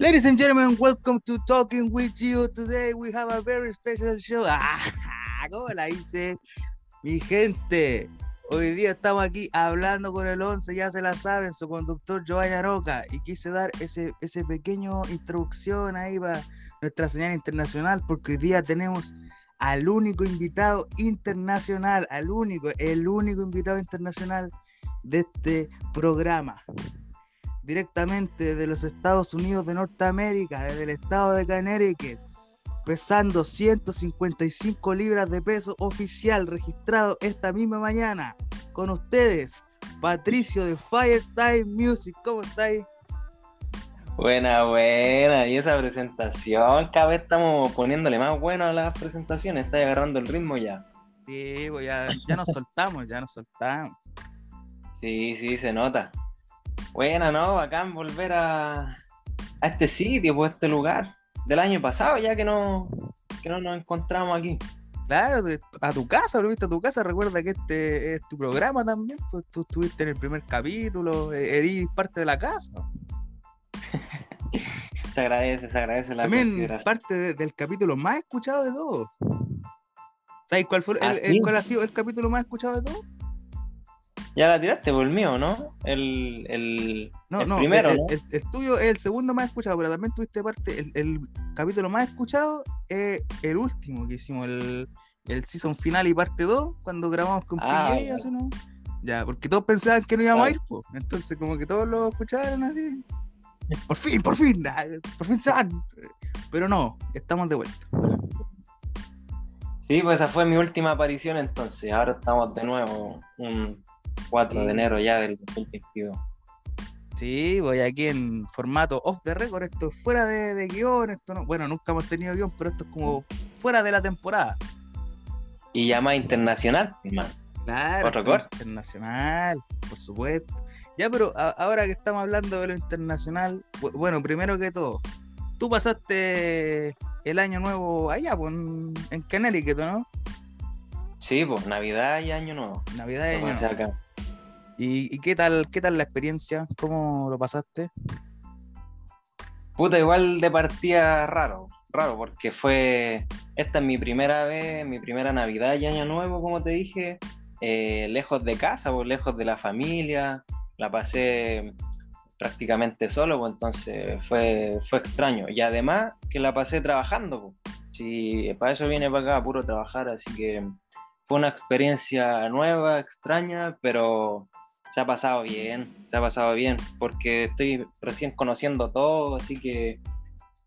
Ladies and gentlemen, welcome to Talking with You. Today we have a very special show. Ah, ¿cómo la hice? Mi gente, hoy día estamos aquí hablando con el 11, ya se la saben, su conductor Joaya Roca. Y quise dar ese, ese pequeño introducción ahí para nuestra señal internacional, porque hoy día tenemos al único invitado internacional, al único, el único invitado internacional de este programa directamente de los Estados Unidos de Norteamérica, desde el estado de Connecticut, pesando 155 libras de peso oficial registrado esta misma mañana. Con ustedes, Patricio de Firetime Music. ¿Cómo estáis? Buena, buena. Y esa presentación, cada vez estamos poniéndole más bueno a las presentaciones. Está agarrando el ritmo ya. Sí, pues ya, ya nos soltamos, ya nos soltamos. Sí, sí, se nota. Buena, ¿no? Bacán volver a, a este sitio, pues, a este lugar del año pasado, ya que no, que no nos encontramos aquí. Claro, a tu casa, lo viste a tu casa. Recuerda que este es tu programa también, pues tú estuviste en el primer capítulo, e-, eres parte de la casa. se agradece, se agradece la También parte del capítulo más escuchado de todos. ¿Sabes cuál fue el, el, ¿Ah, cuál ha sido el capítulo más escuchado de todos? Ya la tiraste por el mío, ¿no? El, el, no, no, primero. El, el, tuyo es el segundo más escuchado, pero también tuviste parte. El, capítulo más escuchado es el último que hicimos, el, el season final y parte 2, cuando grabamos con ah, PJ, ¿no? Ya, porque todos pensaban que no íbamos a ir, pues. Entonces, como que todos lo escucharon así. Por fin, por fin, por fin se van. Pero no, estamos de vuelta. Sí, pues esa fue mi última aparición entonces. Ahora estamos de nuevo. Un 4 de enero ya del 2022. Sí, voy aquí en formato off the record, esto es fuera de, guion, esto no, bueno, nunca hemos tenido guion, pero esto es como fuera de la temporada. Y ya más internacional, hermano. Claro, ¿Otro internacional, por supuesto. Ya, pero ahora que estamos hablando de lo internacional, bueno, primero que todo, tú pasaste el año nuevo allá, pues, en, en Connecticut, ¿no? Sí, pues Navidad y Año Nuevo. Navidad y Año Nuevo. ¿Y, qué tal qué tal la experiencia? ¿Cómo lo pasaste? Puta, igual de partida raro, raro, porque fue, esta es mi primera vez, mi primera Navidad y Año Nuevo, como te dije, eh, lejos de casa, pues, lejos de la familia, la pasé prácticamente solo, pues entonces fue, fue extraño. Y además que la pasé trabajando, pues. Si para eso viene para acá, puro trabajar, así que fue una experiencia nueva, extraña, pero se ha pasado bien, se ha pasado bien, porque estoy recién conociendo todo, así que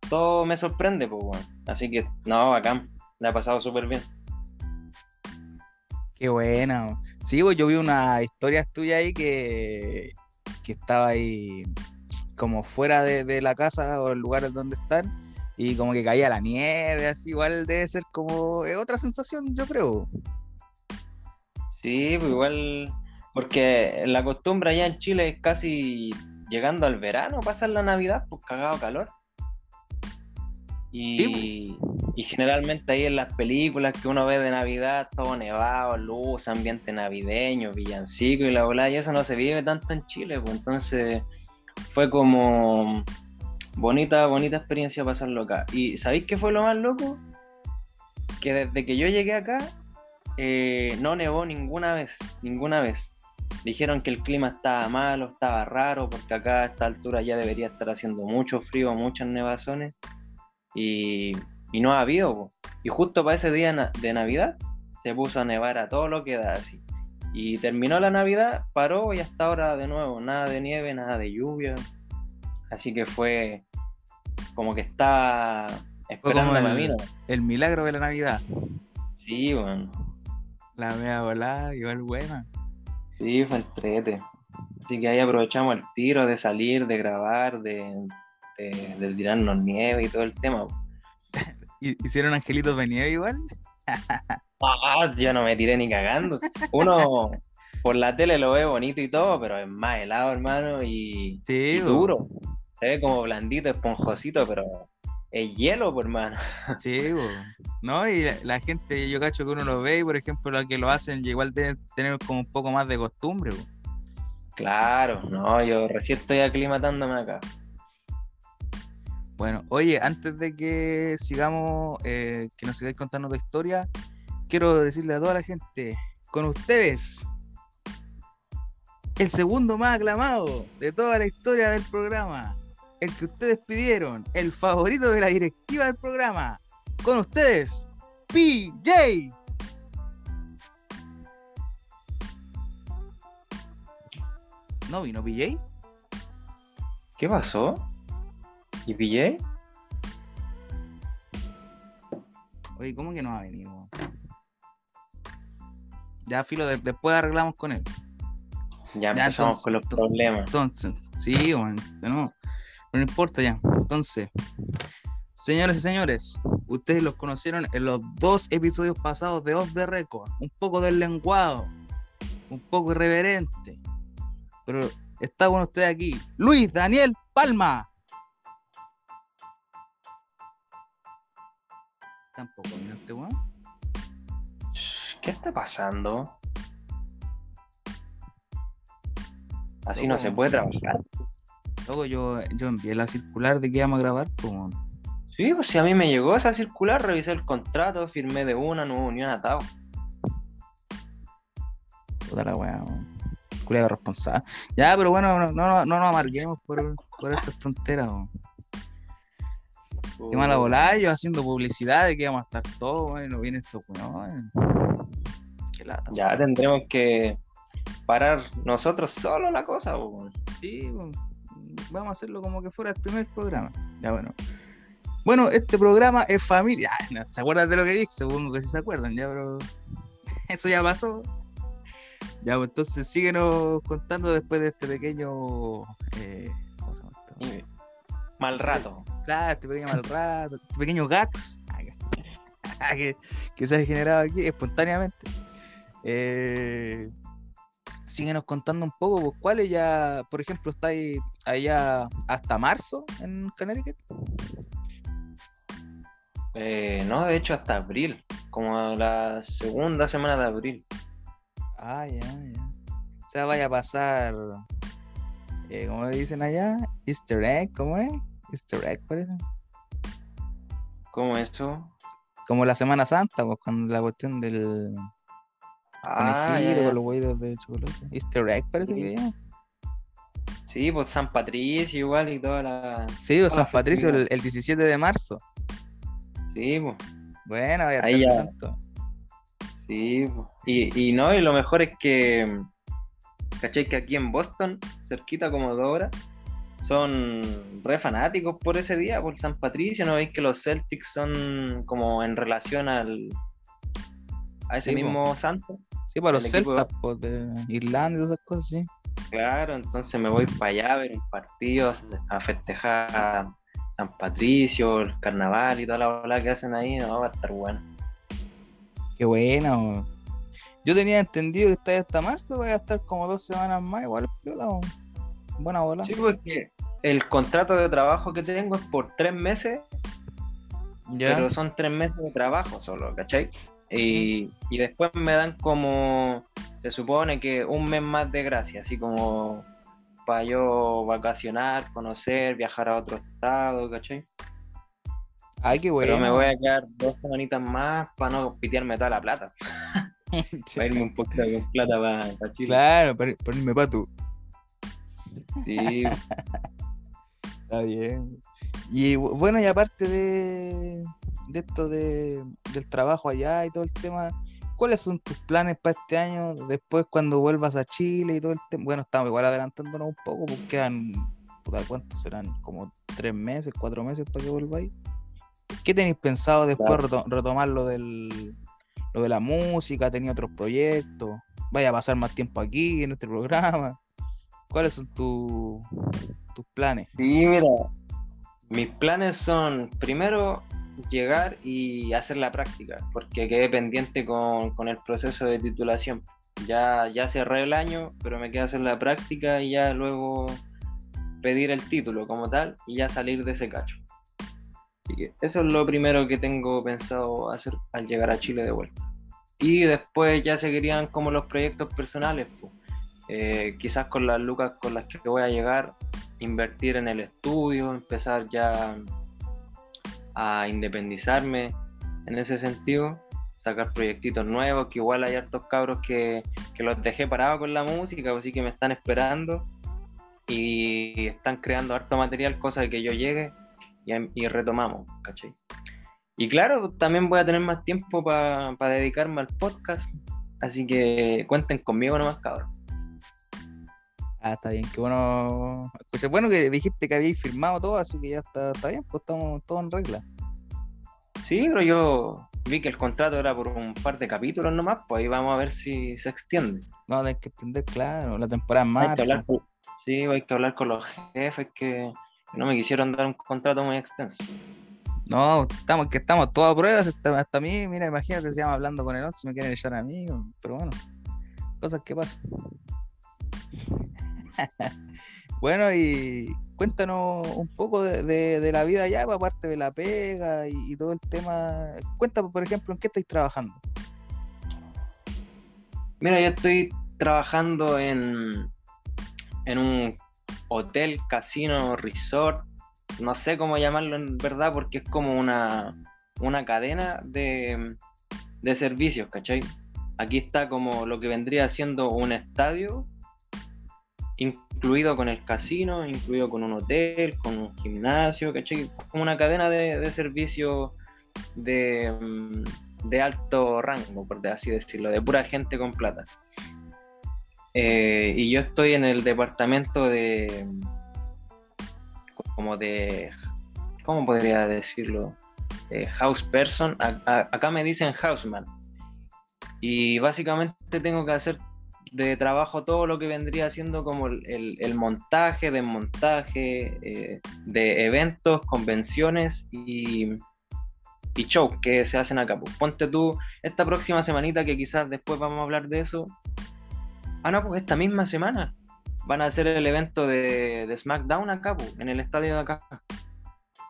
todo me sorprende, pues bueno. Así que, no, acá me ha pasado súper bien. Qué bueno. Sí, pues yo vi una historia tuya ahí que, que estaba ahí como fuera de, la casa o el lugar donde están y como que caía la nieve, así igual debe ser como otra sensación, yo creo. Sí, pues igual porque la costumbre allá en Chile es casi llegando al verano, pasar la Navidad, pues cagado calor. Y, y, generalmente ahí en las películas que uno ve de Navidad, todo nevado, luz, ambiente navideño, villancico y la bola, y eso no se vive tanto en Chile, pues entonces fue como bonita, bonita experiencia pasarlo acá. ¿Y sabéis qué fue lo más loco? Que desde que yo llegué acá, eh, no nevó ninguna vez, ninguna vez. Dijeron que el clima estaba malo, estaba raro, porque acá a esta altura ya debería estar haciendo mucho frío, muchas nevazones, y, no ha habido. Y justo para ese día de Navidad se puso a nevar a todo lo que da así. Y terminó la Navidad, paró y hasta ahora de nuevo, nada de nieve, nada de lluvia. Así que fue como que está esperando el, el milagro de la Navidad. Sí, bueno. La media volada, igual buena. Sí, fue entrete. Así que ahí aprovechamos el tiro de salir, de grabar, de, de, tirarnos nieve y todo el tema. ¿Hicieron angelitos de nieve igual? ah, yo no me tiré ni cagando. Uno por la tele lo ve bonito y todo, pero es más helado, hermano, y, y duro. Se ve como blandito, esponjosito, pero es hielo, por hermano. Sí, ¿no? Y la, gente, yo cacho que uno lo ve y, por ejemplo, los que lo hacen, igual deben tener como un poco más de costumbre. Claro, no, yo recién estoy aclimatándome acá. Bueno, oye, antes de que sigamos, eh, que nos sigáis contando tu historia, quiero decirle a toda la gente, con ustedes, el segundo más aclamado de toda la historia del programa, el que ustedes pidieron, el favorito de la directiva del programa, con ustedes, PJ. ¿No vino PJ? ¿Qué pasó? ¿Y PJ? Oye, ¿cómo que no ha venido? Ya, filo, de- después arreglamos con él. Ya Ya, empezamos entonces, con los problemas. Entonces, sí, bueno, no, no importa ya. Entonces, señores y señores, ustedes los conocieron en los dos episodios pasados de Off the Record. Un poco deslenguado, un poco irreverente. Pero está con usted aquí, Luis Daniel Palma. Tampoco vino este weón. ¿Qué está pasando? Así no se puede trabajar. Luego yo, yo envié la circular de que íbamos a grabar, pues, weón. Sí, pues si a mí me llegó esa circular, revisé el contrato, firmé de una, no hubo ni un atado. Puta la weá, weón. Culeado responsable. Ya, pero bueno, no, no, no nos amarguemos por, por estas tonteras, weón. Qué mala volada, yo haciendo publicidad de que íbamos a estar todos, weón, y no viene estos weón. Qué lata. Ya tendremos que parar nosotros solo la cosa. weón. Sí, weón. Vamos a hacerlo como que fuera el primer programa. Ya, bueno. Bueno, este programa es familia. No, ¿Se acuerdan de lo que dije? Supongo que sí se acuerdan, ya, pero eso ya pasó. Ya, pues entonces síguenos contando después de este pequeño. eh, ¿Cómo se llama esto? Mal rato. Claro, este pequeño mal rato, este pequeño gags que, que se ha generado aquí espontáneamente. Eh, síguenos contando un poco, pues, ¿cuáles ya, por ejemplo, estáis allá hasta marzo en Connecticut? Eh, no, de hecho hasta abril, como la segunda semana de abril. Ah, ya, ya. O sea, vaya a pasar, eh, ¿cómo le dicen allá? Easter egg, ¿cómo es? Easter egg, parece. ¿Cómo eso? Como la Semana Santa, pues, con la cuestión del Ah, conejito, con los huevos de chocolate. Easter egg, parece Sí. que ya. Sí, pues San Patricio igual y toda la... Sí, o Toda San la Patricio el, el 17 de marzo. Sí, pues. Bueno, a Ahí ya. tanto. Sí, pues. y, y no, y lo mejor es que, ¿cachai? Que aquí en Boston, cerquita como de horas, son re fanáticos por ese día, por San Patricio, ¿no veis que los Celtics son como en relación al a ese Sí, po. mismo santo? Sí, para los El equipo- Celtas, pues, de Irlanda y todas esas cosas, sí. Claro, entonces me voy para allá a ver un partido, a festejar a San Patricio, el carnaval y toda la bola que hacen ahí, no, va a estar bueno. Qué buena, weón. Yo tenía entendido que estáis hasta marzo, voy a estar como dos semanas más, igual piola. Buena bola. Sí, porque el contrato de trabajo que tengo es por tres meses ya. pero son tres meses de trabajo solo, ¿cachai? Y, y después me dan como, se supone que un mes más de gracia, así como para yo vacacionar, conocer, viajar a otro estado, ¿cachai? Ay, qué bueno. Pero me voy a quedar dos semanitas más para no pitearme toda la plata, Sí. para irme un poquito con plata para Chile. Claro, para ponerme para tú. Sí, Está bien. Y bu- bueno, y aparte de, de esto de, del trabajo allá y todo el tema, ¿cuáles son tus planes para este año? Después cuando vuelvas a Chile y todo el tema. Bueno, estamos igual adelantándonos un poco, porque quedan, puta, ¿cuántos serán? Como tres meses, cuatro meses para que volváis. ¿Qué tenéis pensado después Claro. reto- retomar lo del lo de la música? ¿Tenía otros proyectos? ¿Vaya a pasar más tiempo aquí en este programa? ¿Cuáles son tus tus planes? sí, mira, mis planes son primero llegar y hacer la práctica, porque quedé pendiente con, con el proceso de titulación. Ya, ya cerré el año, pero me queda hacer la práctica y ya luego pedir el título como tal y ya salir de ese cacho. Eso es lo primero que tengo pensado hacer al llegar a Chile de vuelta. Y después ya seguirían como los proyectos personales. po. Eh, quizás con las lucas con las que voy a llegar, invertir en el estudio, empezar ya a independizarme en ese sentido, sacar proyectitos nuevos, que igual hay hartos cabros que, que los dejé parados con la música, así que me están esperando y están creando harto material, cosa de que yo llegue y, retomamos, ¿cachai? Y claro, también voy a tener más tiempo para dedicarme al podcast, así que cuenten conmigo nomás, cabrón. Ah, está bien, qué bueno. Pues bueno que dijiste que habíais firmado todo, así que ya está, está bien, pues estamos todos en regla. Sí, pero yo vi que el contrato era por un par de capítulos nomás, pues ahí vamos a ver si se extiende. No, hay que extender, claro, la temporada marzo. sí, hay que hablar con los jefes que no me quisieron dar un contrato muy extenso. No, estamos, que estamos todas a pruebas, hasta, hasta a mí, mira, imagínate si llama hablando con el otro, si me quieren echar a mí, pero bueno, cosas que pasan. bueno, y cuéntanos un poco de, la vida allá, pues, aparte de la pega y, todo el tema. Cuéntanos, por ejemplo, en qué estáis trabajando. Mira, yo estoy trabajando en, en un hotel, casino, resort, no sé cómo llamarlo en verdad, porque es como una, una cadena de, de servicios, ¿cachai? Aquí está como lo que vendría siendo un estadio incluido con el casino, incluido con un hotel, con un gimnasio, ¿cachai? Como una cadena de, servicios de, mm, de, alto rango, por así decirlo, de pura gente con plata. Eh, y yo estoy en el departamento de. como de. ¿Cómo podría decirlo? house person. acá me dicen houseman. Y básicamente tengo que hacer de trabajo todo lo que vendría siendo como el, montaje, desmontaje eh, de eventos, convenciones y, y shows que se hacen acá. Pues ponte tú esta próxima semanita que quizás después vamos a hablar de eso. Ah, no, pues esta misma semana van a hacer el evento de, de SmackDown acá, pues, en el estadio de acá.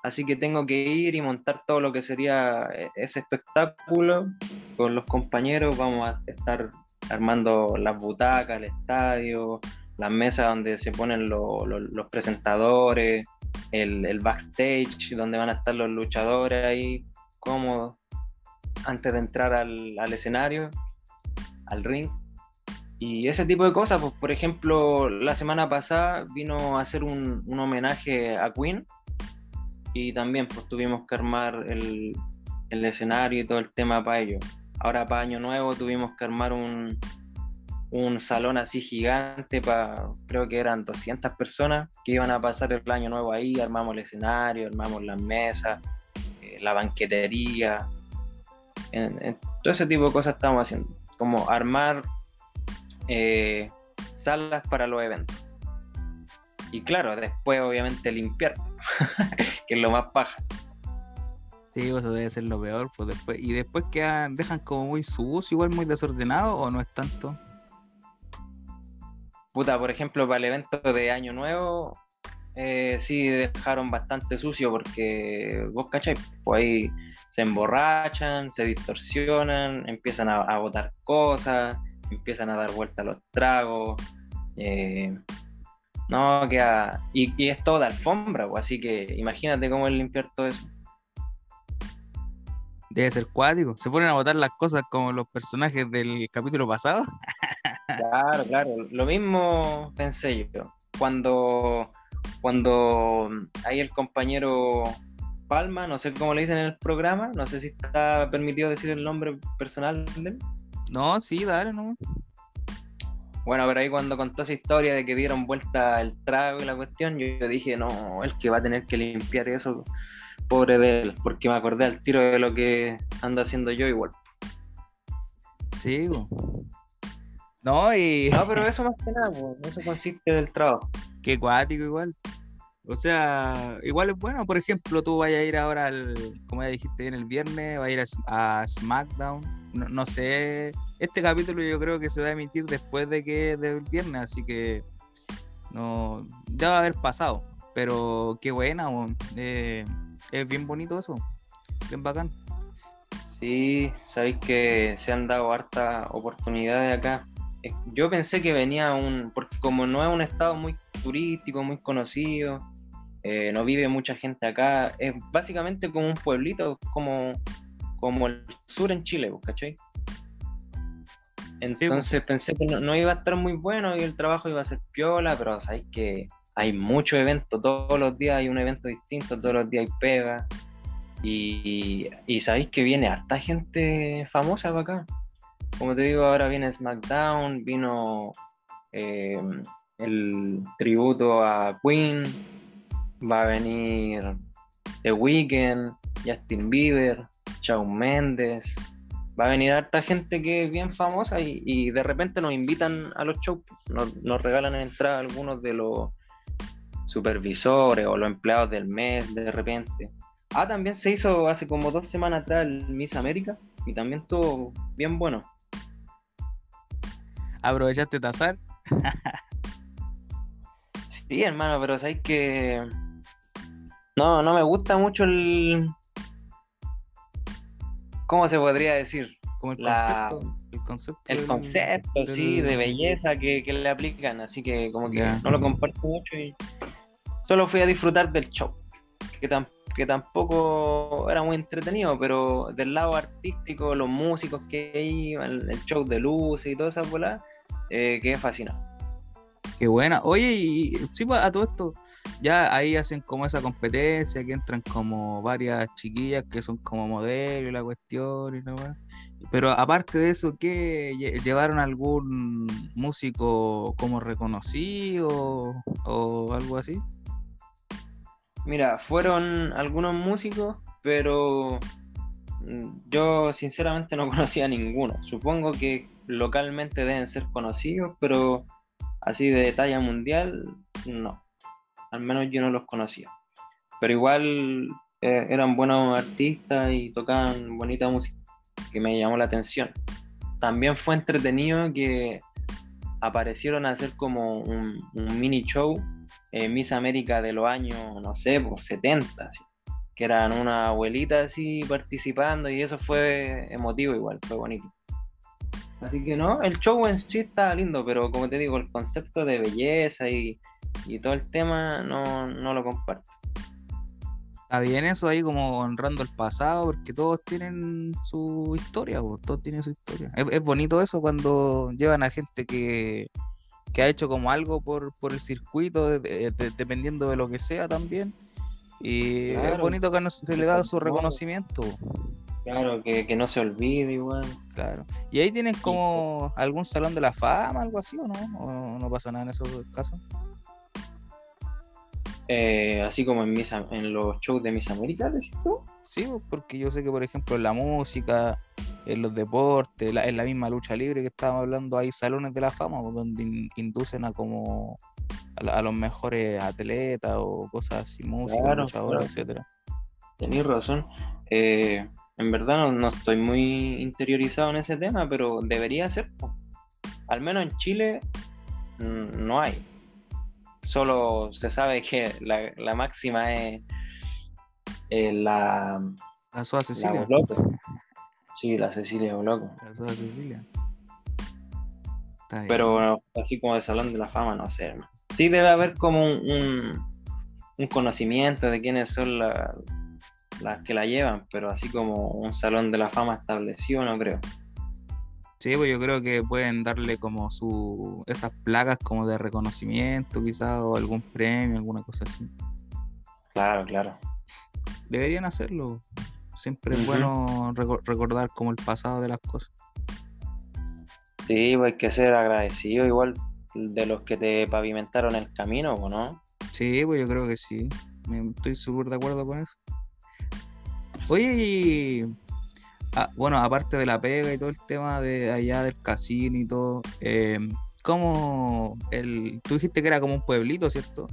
Así que tengo que ir y montar todo lo que sería eh, ese espectáculo con los compañeros. Vamos a estar armando las butacas, el estadio, las mesas donde se ponen los presentadores, el, backstage donde van a estar los luchadores ahí cómodos antes de entrar al, escenario, al ring. Y ese tipo de cosas, pues por ejemplo, la semana pasada vino a hacer un, homenaje a Queen y también pues tuvimos que armar el, el escenario y todo el tema para ello. Ahora para Año Nuevo tuvimos que armar un, un salón así gigante para, creo que eran 200 personas que iban a pasar el año nuevo ahí, armamos el escenario, armamos las mesas, eh, la banquetería, todo ese tipo de cosas estamos haciendo, como armar eh, salas para los eventos. Y claro, después obviamente limpiar, que es lo más paja. Sí, eso debe ser lo peor. Pues después, y después quedan, dejan como muy sucio, igual muy desordenado, o no es tanto. Puta, por ejemplo, para el evento de Año Nuevo, eh, sí dejaron bastante sucio porque vos cachai, pues ahí se emborrachan, se distorsionan, empiezan a, botar cosas, empiezan a dar vuelta a los tragos. Eh, no, queda. Y, y, es toda alfombra, pues, así que imagínate cómo es limpiar todo eso. Debe ser cuático. Se ponen a botar las cosas como los personajes del capítulo pasado. claro, claro. Lo mismo pensé yo. Cuando, cuando hay el compañero Palma, no sé cómo le dicen en el programa, no sé si está permitido decir el nombre personal de él. No, sí, dale, no. Bueno, pero ahí cuando contó esa historia de que dieron vuelta el trago y la cuestión, yo dije, no, el que va a tener que limpiar eso pobre de él, porque me acordé al tiro de lo que ando haciendo yo igual. Sí, no, y. No, pero eso más que nada, eso consiste en el trabajo. Qué cuático igual. O sea, igual es bueno, por ejemplo, tú vayas a ir ahora al, como ya dijiste bien, el viernes, vas a ir a, SmackDown. No, sé, este capítulo yo creo que se va a emitir después de que del viernes, así que no, ya va a haber pasado. Pero qué buena, eh, es bien bonito eso, bien bacán. Sí, sabéis que se han dado hartas oportunidades acá. Yo pensé que venía un, porque como no es un estado muy turístico, muy conocido, eh, no vive mucha gente acá, es básicamente como un pueblito, como, como el sur en Chile, ¿cachai? Entonces pensé que no, iba a estar muy bueno y el trabajo iba a ser piola, pero sabéis que hay muchos eventos, todos los días hay un evento distinto, todos los días hay pega. Y, sabéis que viene harta gente famosa para acá. Como te digo, ahora viene SmackDown, vino eh, el tributo a Queen, va a venir The Weeknd, Justin Bieber, Shawn Mendes, va a venir harta gente que es bien famosa y, de repente nos invitan a los shows, nos, regalan entrada algunos de los supervisores o los empleados del mes de repente. Ah, también se hizo hace como dos semanas atrás el Miss América y también estuvo bien bueno. ¿Aprovechaste Tazar? sí, hermano, pero sabes que no, no me gusta mucho el. ¿Cómo se podría decir? Como el concepto. El concepto, el concepto sí, de belleza que, le aplican. Así que, como que no lo comparto mucho y solo fui a disfrutar del show. Que, que tampoco era muy entretenido, pero del lado artístico, los músicos que iban, el show de luces y todas esas bolas, eh, quedé fascinado. Qué buena. Oye, y sí, pues, a todo esto, ya ahí hacen como esa competencia, que entran como varias chiquillas que son como modelos y la cuestión y la Pero aparte de eso, ¿qué llevaron algún músico como reconocido o algo así? Mira, fueron algunos músicos, pero mm, yo sinceramente no conocía a ninguno. Supongo que localmente deben ser conocidos, pero así de talla mundial, no al menos yo no los conocía. Pero igual eh, eran buenos artistas y tocaban bonita música, que me llamó la atención. También fue entretenido que aparecieron a hacer como un, mini show en Miss América de los años, no sé, pues 70, que eran una abuelita así participando y eso fue emotivo igual, fue bonito. Así que no, el show en sí está lindo, pero como te digo, el concepto de belleza y, y todo el tema no, lo comparto. Está bien eso ahí como honrando el pasado, porque todos tienen su historia, todos tienen su historia. Es, bonito eso cuando llevan a gente que, ha hecho como algo por, por el circuito, dependiendo de lo que sea también. Y es bonito que se le da su reconocimiento. Claro, que, no se olvide igual. Claro. ¿Y ahí tienen como algún salón de la fama, algo así o no? ¿O no pasa nada en esos casos? Eh, así como en, mis, en los shows de Miss América, ¿decís tú? Sí, pues, porque yo sé que, por ejemplo, en la música, en los deportes, en la misma lucha libre que estábamos hablando, hay salones de la fama pues, donde inducen a como a, los mejores atletas o cosas así, música, luchadores, etcétera. Tenéis razón. Eh, en verdad no, estoy muy interiorizado en ese tema, pero debería ser. Al menos en Chile mm, no hay solo se sabe que la, máxima es la. La Soa Cecilia. sí, la Cecilia Boloco. La Soa Cecilia. Pero así como el Salón de la Fama, no sé, Sí debe haber como un, un, conocimiento de quiénes son las que la llevan, pero así como un Salón de la Fama establecido, no creo. Sí, pues yo creo que pueden darle como su esas placas como de reconocimiento quizás o algún premio, alguna cosa así. Claro, claro. Deberían hacerlo. Siempre es bueno recordar como el pasado de las cosas. Sí, pues hay que ser agradecido igual de los que te pavimentaron el camino, ¿o no? Sí, pues yo creo que sí. Estoy súper de acuerdo con eso. Oye, Ah, bueno, aparte de la pega y todo el tema de allá del casino y todo, eh, ¿cómo el, tú dijiste que era como un pueblito, ¿cierto?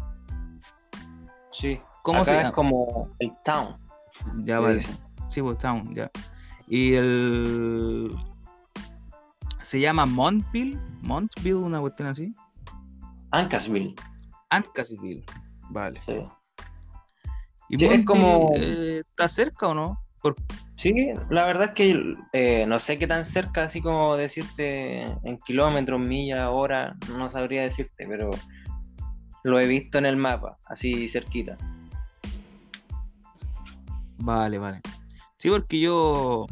Sí. ¿Cómo se llama? Es como el town. Ya vale. Sí, pues town, ya. Y el se llama Montville, Montville, una cuestión así. Ancasville. Ancasville, vale. Sí. ¿Y es como... Eh, ¿Está cerca o no? Sí, la verdad es que eh, no sé qué tan cerca, así como decirte en kilómetros, millas, hora, no sabría decirte, pero lo he visto en el mapa, así cerquita. Vale, vale. Sí, porque yo,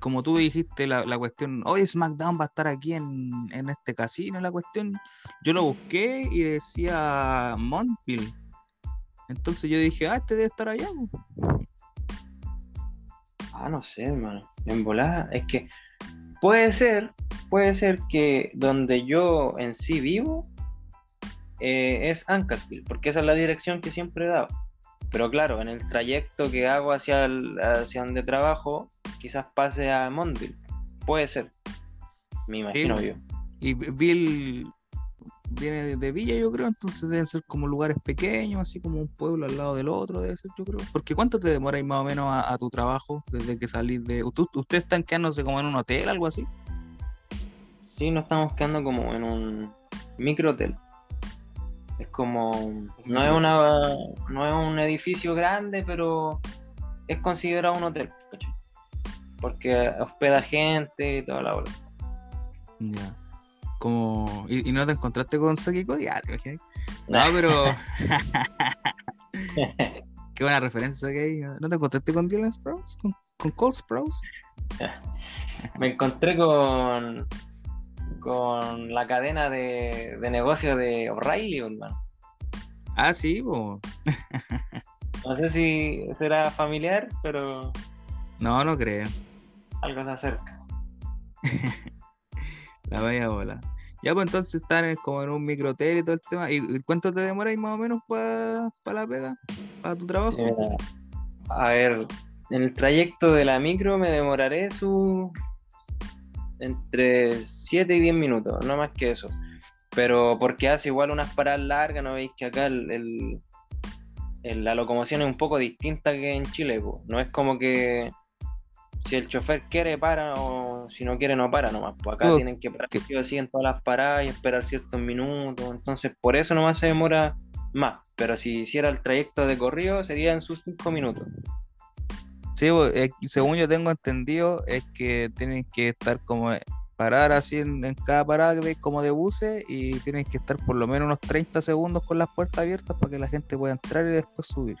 como tú dijiste, la, la cuestión, hoy SmackDown va a estar aquí en, en, este casino, la cuestión, yo lo busqué y decía Montville. Entonces yo dije, ah, este debe estar allá. Ah, no sé, hermano. En volada, es que puede ser, puede ser que donde yo en sí vivo eh, es Ancasville, porque esa es la dirección que siempre he dado. Pero claro, en el trayecto que hago hacia, hacia donde trabajo, quizás pase a Mondville. Puede ser. Me imagino yo. Y Bill viene de Villa, yo creo, entonces deben ser como lugares pequeños, así como un pueblo al lado del otro, debe ser, yo creo. Porque ¿cuánto te demoráis más o menos a, tu trabajo desde que salís de... ¿Ustedes están quedándose como en un hotel, algo así? Sí, nos estamos quedando como en un micro hotel. Es como, no es, una, no es un edificio grande, pero es considerado un hotel, porque hospeda gente y toda la hora. Ya. Como, ¿y, no te encontraste con Sakiko Diario? No, pero. Qué buena referencia que hay. ¿No te encontraste con Dylan Sprouse? ¿Con, con Cole Sprouse? Me encontré con con la cadena de, de negocio de O'Reilly, hermano. Ah, sí, bo. No sé si será familiar, pero. No, no creo. Algo se acerca. La vaya bola. Ya, pues entonces están como en un microhotel y todo el tema. ¿Y cuánto te demoráis más o menos para la pega? ¿Para tu trabajo? a ver, en el trayecto de la micro me demoraré su entre 7 y 10 minutos, no más que eso. Pero porque hace igual unas paradas largas, ¿no veis que acá el, la locomoción es un poco distinta que en Chile? No es como que si el chofer quiere para o si no quiere no para nomás. Pues acá tienen que parar así en todas las paradas y esperar ciertos minutos. Entonces por eso nomás se demora más. Pero si hiciera el trayecto de corrido sería en sus 5 minutos. Sí, según yo tengo entendido, es que tienen que estar como eh, parar así en, cada parada de, como de buses y tienen que estar por lo menos unos 30 segundos con las puertas abiertas para que la gente pueda entrar y después subir.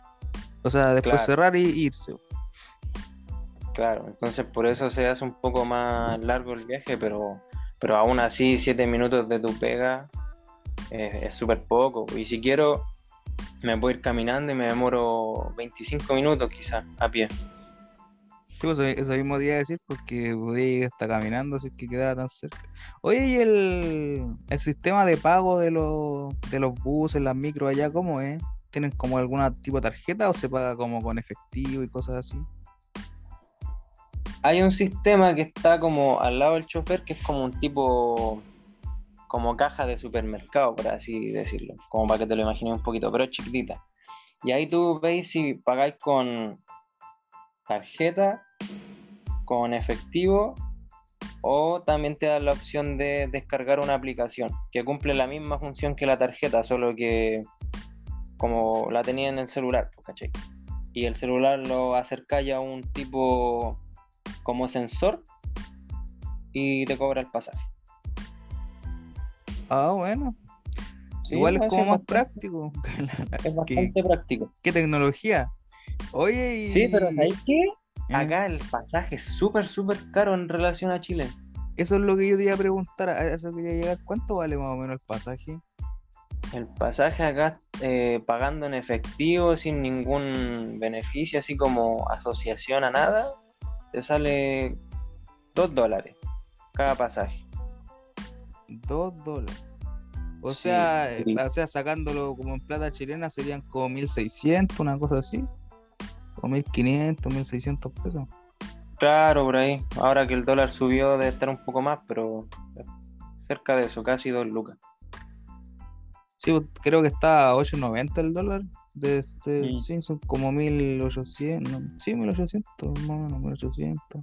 O sea, después cerrar y irse. Claro, entonces por eso se hace un poco más largo el viaje, pero, pero aún así 7 minutos de tu pega es súper poco. Y si quiero, me puedo ir caminando y me demoro 25 minutos quizás a pie. Sí, pues eso mismo día decir porque podía ir hasta caminando así que quedaba tan cerca. Oye, ¿y el, sistema de pago de los, de los buses, las micros allá, cómo es? ¿Tienen como alguna tipo de tarjeta o se paga como con efectivo y cosas así? Hay un sistema que está como al lado del chofer que es como un tipo como caja de supermercado, por así decirlo, como para que te lo imagines un poquito, pero chiquitita. Y ahí tú veis si pagáis con tarjeta con efectivo o también te da la opción de descargar una aplicación que cumple la misma función que la tarjeta, solo que como la tenía en el celular, pues, ¿cachai? Y el celular lo acerca ya a un tipo como sensor y te cobra el pasaje. Ah, bueno. Igual es como más práctico. Es bastante práctico. ¿Qué tecnología? Oye, y... Sí, pero ¿sabes qué? Acá el pasaje es súper, súper caro en relación a Chile. Eso es lo que yo te iba a preguntar, a eso quería llegar. ¿Cuánto vale más o menos el pasaje? El pasaje acá eh, pagando en efectivo, sin ningún beneficio, así como asociación a nada, te sale 2 dólares cada pasaje. 2 dólares. O sea, eh, o sea, sacándolo como en plata chilena serían como 1600, una cosa así o 1500, 1600 pesos. Claro, por ahí. Ahora que el dólar subió debe estar un poco más, pero cerca de eso, casi 2 lucas. Sí, creo que está a 8.90 el dólar. De este, sí. son como 1800, no, sí, 1800, más o menos, 1800.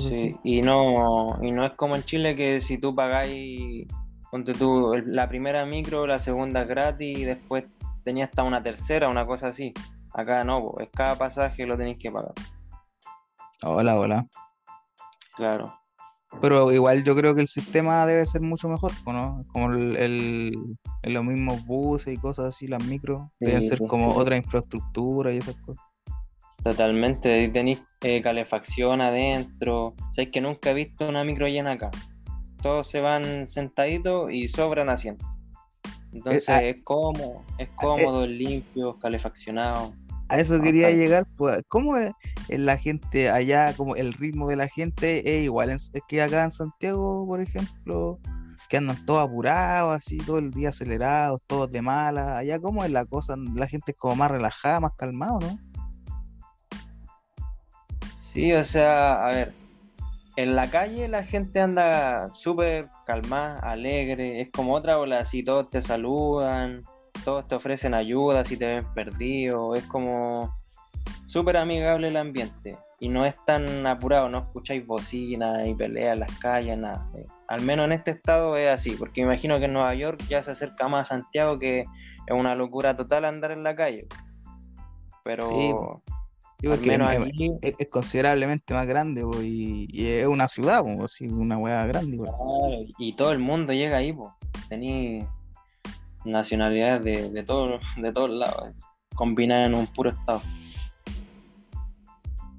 sí, así. Y no, y no es como en Chile que si tú pagáis, ponte tú, la primera micro, la segunda es gratis y después tenías hasta una tercera, una cosa así. Acá no, es cada pasaje lo tenéis que pagar. Hola, hola. Claro. Pero igual yo creo que el sistema debe ser mucho mejor, ¿no? Como el, los mismos buses y cosas así, las micros, deben ser como otra infraestructura y esas cosas. Totalmente, tenéis eh, calefacción adentro. O sea, es que nunca he visto una micro llena acá. Todos se van sentaditos y sobran asientos. Entonces ah, es cómodo, es eh, cómodo, es limpio, calefaccionado. A eso quería llegar, pues, ¿cómo es es la gente allá, como el ritmo de la gente es igual en- es que acá en Santiago, por ejemplo, que andan todos apurados, así, todo el día acelerados, todos de mala, allá cómo es la cosa, la gente es como más relajada, más calmado, ¿no? Sí, o sea, a ver, en la calle la gente anda súper calmada, alegre, es como otra ola, así todos te saludan, todos te ofrecen ayuda si te ven perdido, es como súper amigable el ambiente y no es tan apurado, no escucháis bocinas y peleas en las calles, nada. Eh, Al menos en este estado es así, porque me imagino que en Nueva York ya se acerca más a Santiago que es una locura total andar en la calle. Pero Sí, po. Sí, al porque menos es, aquí... es- es considerablemente más grande, po, y, y es una ciudad, po, así, una hueá grande. Claro, y todo el mundo llega ahí, pues. Tení nacionalidades de, de, todo- de todos lados, combinadas en un puro estado.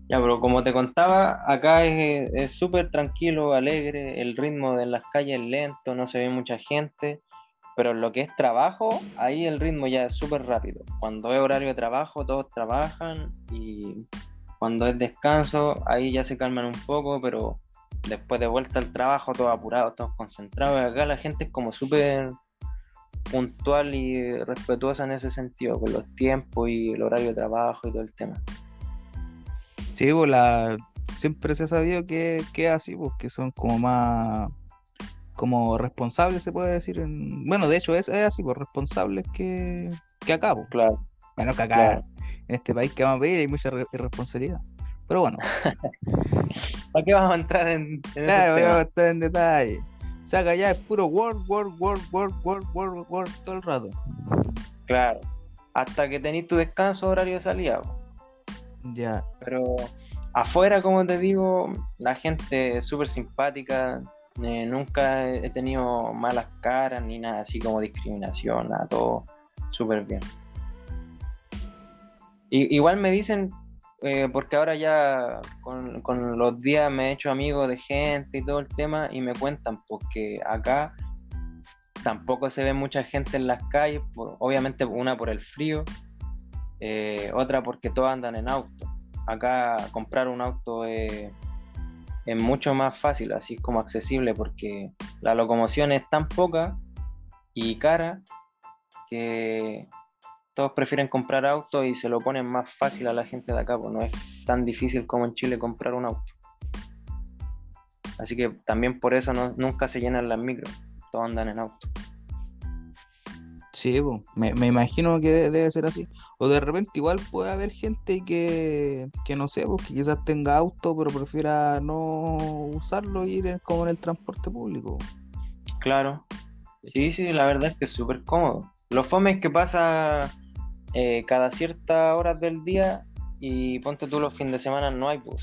Ya, pero como te contaba, acá es súper tranquilo, alegre, el ritmo de las calles es lento, no se ve mucha gente, pero lo que es trabajo, ahí el ritmo ya es súper rápido. Cuando es horario de trabajo, todos trabajan y cuando es descanso, ahí ya se calman un poco, pero después de vuelta al trabajo, todos apurados, todos concentrados. Acá la gente es como súper puntual y respetuosa en ese sentido, con los tiempos y el horario de trabajo y todo el tema. Sí, pues la, siempre se ha sabido que, que es así, pues que son como más como responsables, se puede decir. En... Bueno, de hecho es, es así, pues responsables que, que acá, pues. Claro, Bueno, que acá, claro. en este país que vamos a pedir hay mucha re- irresponsabilidad. Pero bueno, ¿Para qué vamos a entrar en, tema? a estar en detalle. Acá ya es puro Word, Word, Word, Word, Word, Word, Word todo el rato. Claro. Hasta que tenéis tu descanso horario de salida. Ya. Pero afuera, como te digo, la gente es súper simpática. eh, nunca he he tenido malas caras ni nada así como discriminación, nada, todo súper bien. Y- igual me dicen, eh, porque ahora ya con, los días me he hecho amigo de gente y todo el tema, y me cuentan porque acá tampoco se ve mucha gente en las calles, obviamente una por el frío, eh, otra porque todos andan en auto. Acá comprar un auto es, es mucho más fácil, así como accesible, porque la locomoción es tan poca y cara que todos prefieren comprar auto y se lo ponen más fácil a la gente de acá, pues no es tan difícil como en Chile comprar un auto. Así que también por eso no- nunca se llenan las micros, todos andan en auto. Sí, po. Me, me imagino que de- debe ser así. O de repente igual puede haber gente que, que no sé, pues, que quizás tenga auto, pero prefiera no usarlo y ir en- como en el transporte público. Claro. Sí, sí, la verdad es que es súper cómodo. Lo fome es que pasa eh, cada ciertas horas del día y ponte tú los fines de semana no hay bus.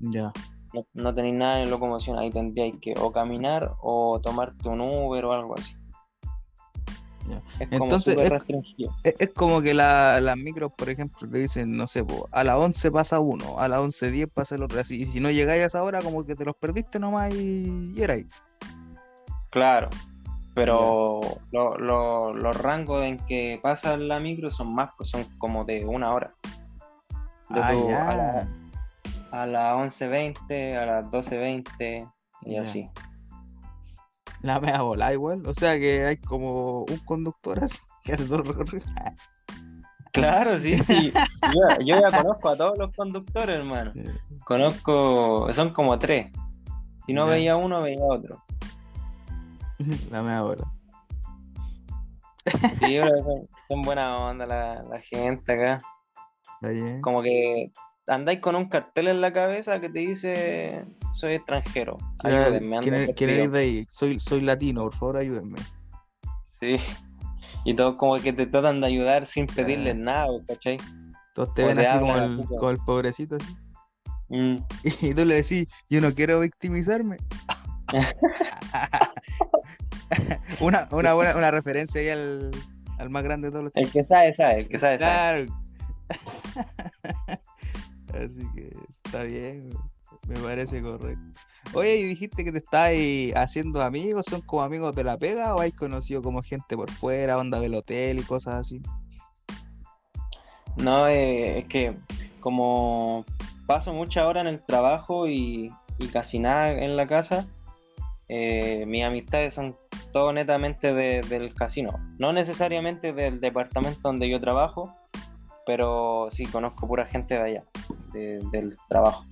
Ya. No, no tenéis nada en locomoción, ahí tendríais que o caminar o tomarte un Uber o algo así. Ya. Es como Entonces, súper es- restringido. Es, como que la- las micros, por ejemplo, te dicen, no sé, po, a las 11 pasa uno, a las 11.10 pasa el otro, así. Y si no llegáis a esa hora, como que te los perdiste nomás y, y era ahí. Claro, pero lo- lo- los rangos en que pasa la micro son más, pues son como de una hora. De Ah, tu- ya. a la- a las 11.20, a las 12.20 y así. La mea bola igual. O sea que hay como un conductor así que hace todo. Claro, sí, sí. Yo, yo ya conozco a todos los conductores, hermano. Conozco, son como tres. Si no veía uno, veía otro. La mea bola. Sí, pero son, son buena onda la, la gente acá. Está bien. Como que andáis con un cartel en la cabeza que te dice soy extranjero. ¿Quién, Ayúdenme, quién es- quién perdido". eres de ahí? Soy, soy latino, por favor ayúdenme. Sí. Y todos como que te tratan de ayudar sin pedirles nada, ¿cachai? Todos te O ven te así el, como el pobrecito así. Mm. Y tú le decís, yo no quiero victimizarme. una, una buena una referencia ahí al, al más grande de todos los El que sabe, sabe, el que sabe, sabe. Claro. Así que está bien, me parece correcto. Oye, y dijiste que te estáis haciendo amigos, ¿son como amigos de la pega o hay conocido como gente por fuera, onda del hotel y cosas así? No, eh, es que como paso mucha hora en el trabajo y, casi nada en la casa, eh, mis amistades son todo netamente del casino. No necesariamente del departamento donde yo trabajo, pero sí conozco pura gente de allá, del trabajo.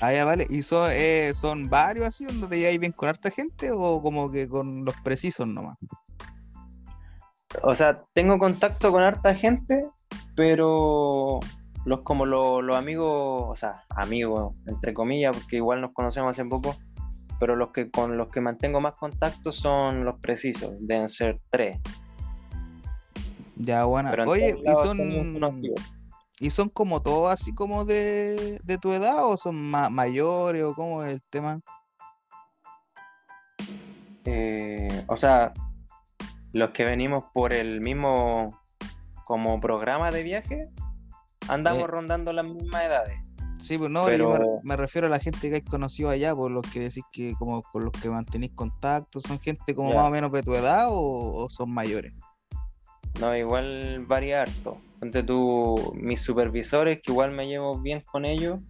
Ah, ya vale. ¿Y son, eh, son varios así donde te lleváis bien con harta gente o como que con los precisos nomás? O sea, tengo contacto con harta gente, pero los como los, amigos, o sea, amigos, entre comillas, porque igual nos conocemos hace poco, pero los que con los que mantengo más contacto son los precisos, deben ser tres. Ya, bueno. Oye, y son, ¿y son como todos así como de, tu edad o son mayores o cómo es el tema? Eh, o sea, los que venimos por el mismo como programa de viaje, andamos eh. rondando las mismas edades. Sí, pues no, yo me, refiero a la gente que hay conocido allá, por los que decís que como con los que mantenéis contacto, ¿son gente como más o menos de tu edad o, son mayores? No, igual varía harto. Ponte tú, mis supervisores, que igual me llevo bien con ellos,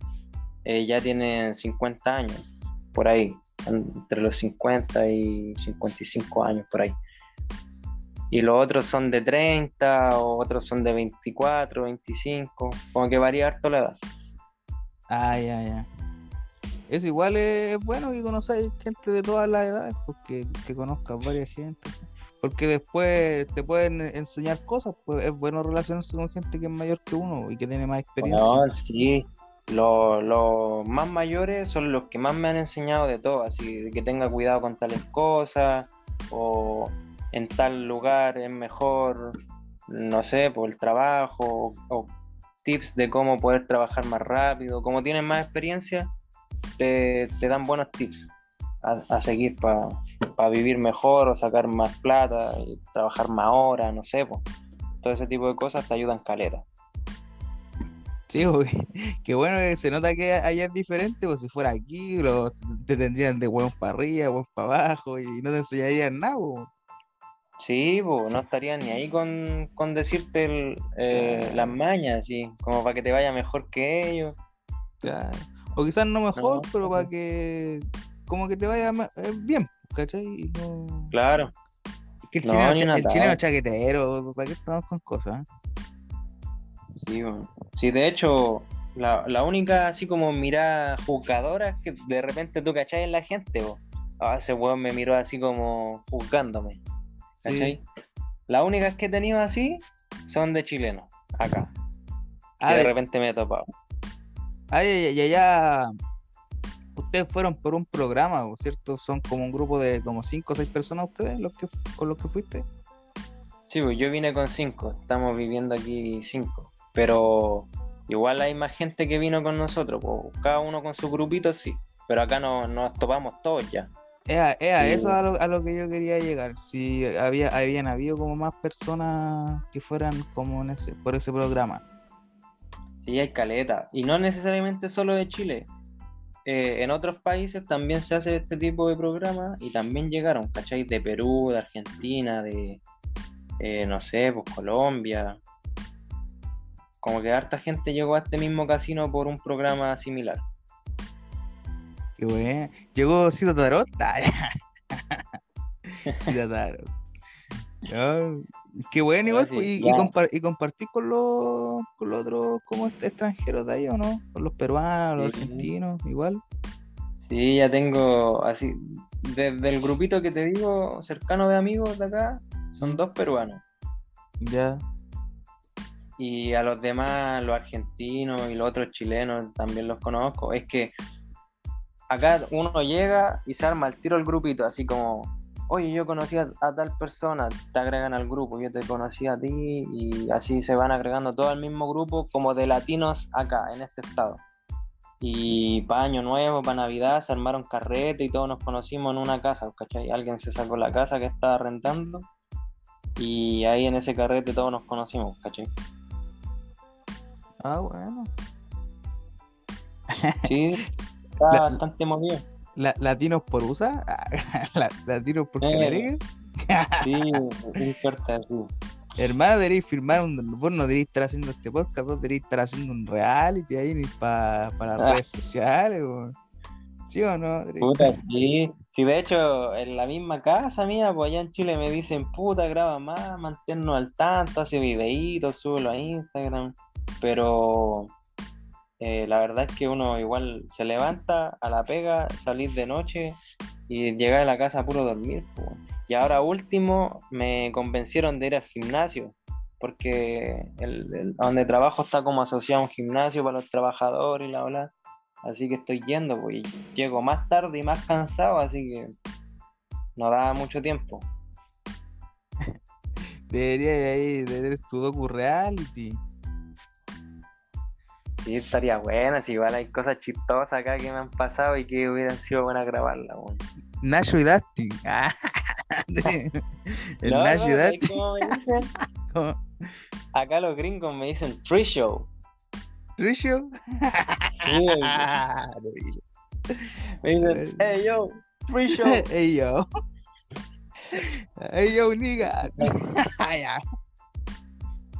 eh, ya tienen 50 años, por ahí, entre los 50 y 55 años, por ahí y los otros son de 30 o otros son de 24, 25, como que varía harto la edad. Ah, ya, ya. Es igual, es bueno que conozcáis gente de todas las edades, porque que conozcas varias gente. Porque después te pueden enseñar cosas, pues es bueno relacionarse con gente que es mayor que uno y que tiene más experiencia. No, sí. Los, los más mayores son los que más me han enseñado de todo, así que tenga cuidado con tales cosas, o en tal lugar es mejor, no sé, por el trabajo o, tips de cómo poder trabajar más rápido. Como tienen más experiencia, te, dan buenos tips a, seguir para vivir mejor o sacar más plata, y trabajar más horas, no sé, pues. todo ese tipo de cosas te ayudan caleta. Sí, qué bueno que se nota que allá es diferente, pues si fuera aquí, te tendrían de huevos para arriba, huevos para abajo y no te enseñarían nada. Sí, pues no estaría ni ahí con, decirte eh, las mañas, sí, como para que te vaya mejor que ellos. O quizás no mejor, pero para que como que te vaya eh, bien, ¿cachai? Claro. que el, chileno, chaquetero, ¿para qué estamos con cosas? Sí, bueno. sí, de hecho, la, única así como mirada juzgadora es que de repente tú cachai en la gente, vos. Ah, ese weón me miró así como juzgándome. ¿Cachai? Las únicas que he tenido así son de chilenos, acá. Ah, de repente me he topado. Ay, ya, ya, Ustedes fueron por un programa, ¿cierto? Son como un grupo de como cinco o seis personas ustedes los que, con los que fuiste. Sí, pues yo vine con cinco, estamos viviendo aquí cinco, pero igual hay más gente que vino con nosotros, pues, cada uno con su grupito sí, pero acá no, nos topamos todos ya. Es a, eso a lo, a lo, que yo quería llegar. Si había, habían habido como más personas que fueran como en ese, por ese programa. Sí, hay caleta. Y no necesariamente solo de Chile. Eh, en otros países también se hace este tipo de programas y también llegaron, ¿cachai? De Perú, de Argentina, de, eh, no sé, pues Colombia. Como que harta gente llegó a este mismo casino por un programa similar. Qué bueno. Llegó Cita Tarot. Cita Tarot. qué bueno, igual. Pues, y, y, compartir con los, con los otros como extranjeros de ahí, ¿o no? Con los peruanos, los argentinos, igual. Sí, ya tengo así. Desde el grupito que te digo, cercano de amigos de acá, son dos peruanos. Ya. Y a los demás, los argentinos y los otros chilenos, también los conozco. Es que acá uno llega y se arma el tiro al grupito, así como, oye, yo conocí a, tal persona, te agregan al grupo, yo te conocí a ti, y así se van agregando todo al mismo grupo, como de latinos acá, en este estado. Y para Año Nuevo, para Navidad, se armaron carrete y todos nos conocimos en una casa, ¿cachai? Alguien se sacó la casa que estaba rentando y ahí en ese carrete todos nos conocimos, ¿cachai? Ah, bueno. Sí, está bastante movido. ¿Latinos por USA? ¿Latinos por eh, Sí, no importa, sí. Hermano, deberéis firmar un. Vos no estar haciendo este podcast, vos deberíais estar haciendo un reality ahí para las ah. redes sociales, ¿Sí o no? Puta, sí. Sí, de hecho, en la misma casa mía, pues allá en Chile me dicen, puta, graba más, manténnos al tanto, hace videitos, súbelo a Instagram. Pero eh, la verdad es que uno igual se levanta a la pega, salir de noche y llegar a la casa puro dormir. Y ahora último me convencieron de ir al gimnasio, porque el, donde trabajo está como asociado a un gimnasio para los trabajadores y la ola. Así que estoy yendo, pues llego más tarde y más cansado, así que no da mucho tiempo. Debería ahí tener tu docu reality. Sí, estaría buena, si igual hay cosas chistosas acá que me han pasado y que hubieran sido buenas grabarla. Nacho y Dustin. el Nacho y Dustin. Acá los gringos me dicen free show. ¿Free show? Sí, me dicen, hey yo, free show. hey yo. Hey yo,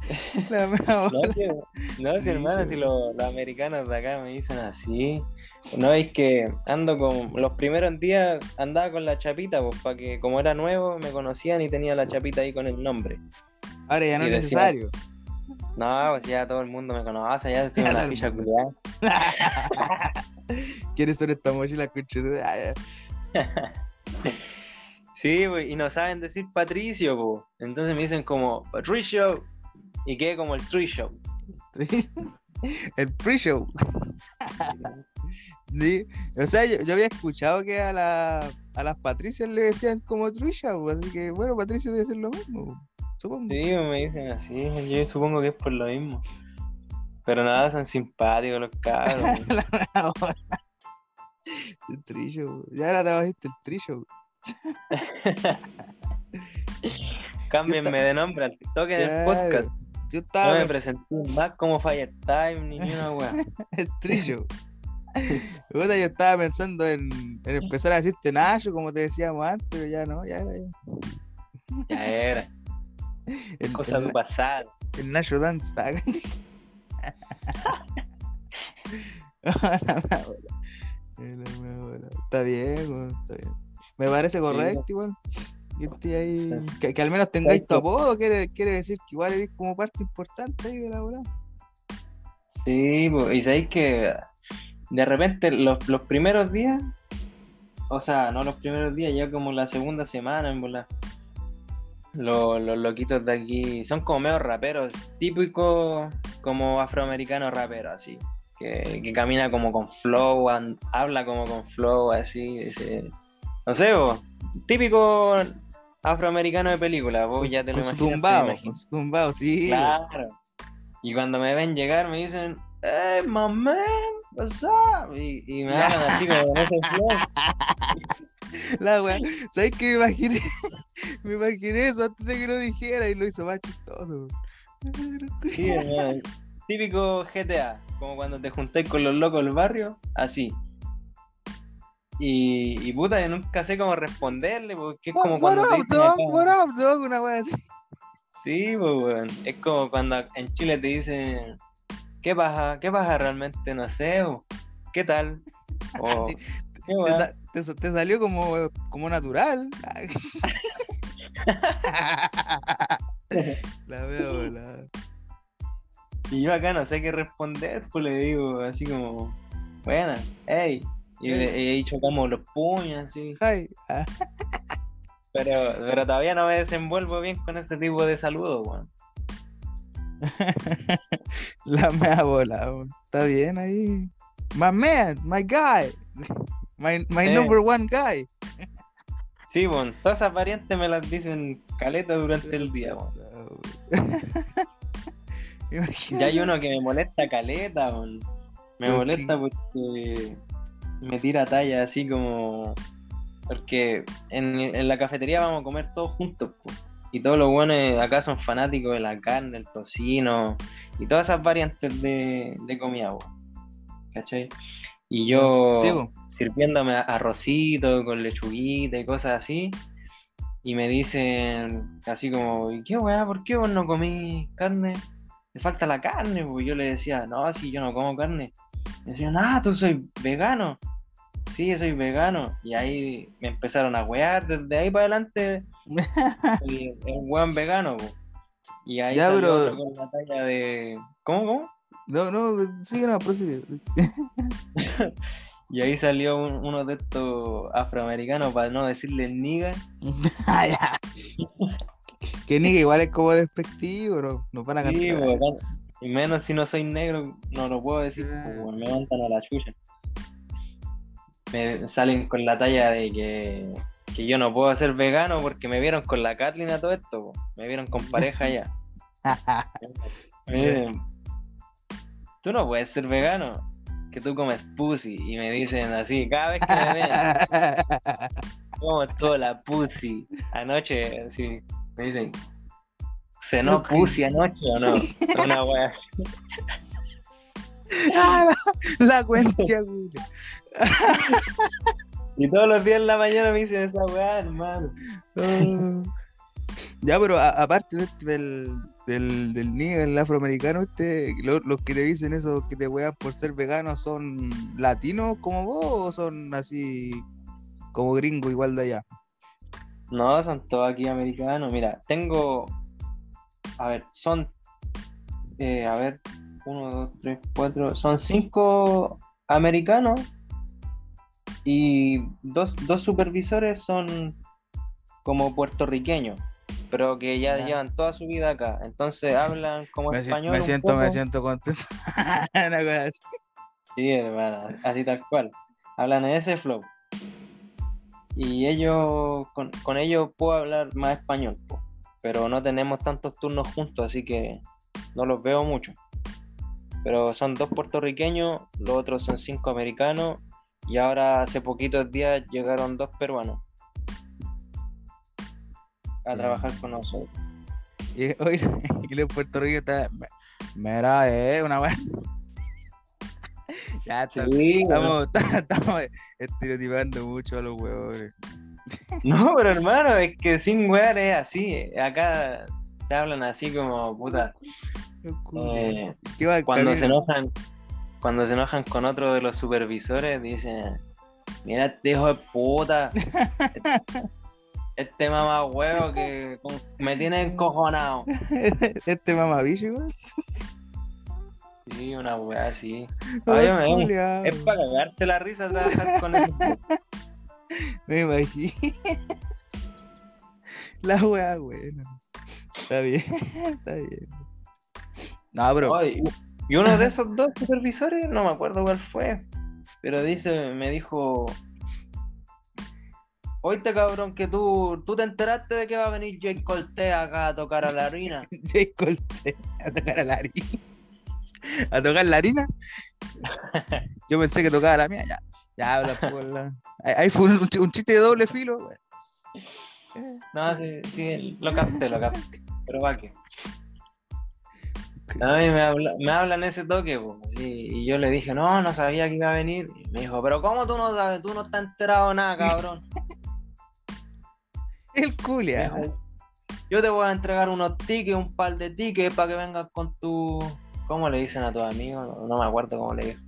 no, no, si hermano, si los, americanos de acá me dicen así. No es que ando con. Los primeros días andaba con la chapita, pues, para que como era nuevo me conocían y tenía la chapita ahí con el nombre. Ahora ya no es necesario. No, pues ya todo el mundo me conoce, ya estoy en la ficha culiada. ¿Quiénes son estas mochilas ah, Sí, pues, y no saben decir Patricio, pues. Entonces me dicen como, Patricio, y quede como el Tree Show. el pre-show. O sea, yo, había escuchado que a, la, a las Patricias le decían como Tree Show, así que bueno, Patricio debe ser lo mismo, supongo. Sí, me dicen así, yo supongo que es por lo mismo. Pero nada, son simpáticos los cabros. el trillo, ya ahora te bajiste el trillo. Cámbienme de nombre al toque del podcast. Yo estaba. No me presenté más como Fire Time ni una weá. el trillo. yo estaba pensando en, empezar a decirte Nacho, como te decíamos antes, pero ya no, ya era. Ya, era. El, Cosa del pasado. El Nacho Dance Tag. está bien, está bien. Me parece correcto igual que, al menos tengáis tu apodo, quiere, decir que igual eres como parte importante ahí de la hora. Sí, y sabéis que de repente los, primeros días, o sea, no los primeros días, ya como la segunda semana, en bola, los, loquitos de aquí son como medio raperos, típicos como afroamericanos raperos, así. Que, camina como con flow, habla como con flow, así. no sé, típico afroamericano de película, vos ya te lo imaginas. Tumbado, tumbado, sí. Claro. Y cuando me ven llegar me dicen, ¡Eh, my man! What's up? Y, y me hablan así como con ese flow. La wea, ¿sabes qué me imaginé? me imaginé eso antes de que lo dijera y lo hizo más chistoso. Sí, típico GTA, como cuando te juntáis con los locos del barrio, así. Y, y puta, yo nunca sé cómo responderle, porque es como cuando. What up, dog? What up, dog? Una wea así. Sí, pues, weón. Es como cuando en Chile te dicen, ¿qué pasa? ¿Qué pasa realmente? No sé, o ¿qué tal? O, te, te, salió como, como natural. la veo, la... Y yo acá no sé qué responder, pues le digo así como, buena, hey, y, ahí chocamos los puños, así. Ah. Pero, pero todavía no me desenvuelvo bien con ese tipo de saludos, weón. La mea bola, está bien ahí. My man, my guy, my, my number one guy. Sí, bueno, todas esas variantes me las dicen caleta durante el día, ya hay uno que me molesta caleta, Me molesta porque me tira talla así como. Porque en, la cafetería vamos a comer todos juntos, y todos los buenos acá son fanáticos de la carne, el tocino y todas esas variantes de, de comida, ¿cachai? Y yo Sí, sirviéndome arrocito con lechuguita y cosas así. Y me dicen así como, ¿y qué weá? ¿Por qué vos no comís carne? Te falta la carne, pues yo le decía, no, si yo no como carne. Me decían, ah, tú soy vegano. Sí, soy vegano. Y ahí me empezaron a wear. Desde ahí para adelante, el, el weón vegano. po. Y ahí Ya, salió pero- con la talla de. ¿Cómo, cómo? No, no, sigue, no, prosigue. Y ahí salió un- uno de estos afroamericanos, para no decirle niga. Ah. Que ni que igual es como despectivo, no, nos van a Sí. Y menos si no soy negro, no lo puedo decir, Ah. pues, me mandan a la chucha. Me salen con la talla de que, que yo no puedo ser vegano porque me vieron con la Kathleen a todo esto, po. me vieron con pareja ya. Me tú no puedes ser vegano, que tú comes pussy. Y me dicen así, cada vez que me ven, como toda la pussy. Anoche, así, me dicen, ¿cenó pussy anoche o no? Una wea así. Ah, la, la cuencha, güey. Y todos los días en la mañana me dicen esa weá, hermano. Oh. Ya, pero a- aparte de del, del, del el afroamericano, este, lo- los que te dicen eso, que te wean por ser vegano, ¿son latinos como vos o son así como gringos igual de allá? No, son todos aquí americanos. Mira, tengo. A ver, son. eh, a ver, uno, dos, tres, cuatro. Son cinco americanos. Y dos, dos supervisores son como puertorriqueños. Pero que ya Ya. llevan toda su vida acá. Entonces hablan como Me, si- español. me siento, me siento contento. Una cosa así. Sí, hermana, así tal cual. Hablan en ese flow. Y ellos, con, con ellos puedo hablar más español, po. pero no tenemos tantos turnos juntos, así que no los veo mucho. Pero son dos puertorriqueños, los otros son cinco americanos, y ahora hace poquitos días llegaron dos peruanos a trabajar con nosotros. Y, oye, y los puertorriqueños están. Mira, eh, una weá. Ya está- Sí, estamos, estamos estereotipando mucho a los huevones. No, pero hermano, es que sin wear es así. Acá te hablan así como puta. Eh, ¿Qué va el cuando se enojan, cuando se enojan con otro de los supervisores, dicen, mira este hijo de puta, este mamá huevo que me tiene encojonado. este mamabicho, weón. Sí, una wea así. Ay. Es para cagarse la risa trabajar con eso. Me imagino. La weá, buena. Está bien, está bien. No, pero. Ay, y uno de esos dos supervisores, no me acuerdo cuál fue, pero dice, me dijo, oíste cabrón que tú, tú te enteraste de que va a venir Jake Cortez acá a tocar a la harina. Jay Colte a tocar a la harina. ¿A tocar la harina? Yo pensé que tocaba la mía, ya. Ya, la. Ahí fue un, un chiste de doble filo. No, sí, sí, lo capté, lo capté, pero va que. A mí me, habla, me hablan ese toque, po, y yo le dije, no, no sabía que iba a venir. Y me dijo, pero ¿cómo tú no sabes? Tú no estás enterado de nada, cabrón. El culia. Yo te voy a entregar unos tickets, un par de tickets para que vengas con tu. ¿Cómo le dicen a tus amigos? No, no me acuerdo cómo le dijo.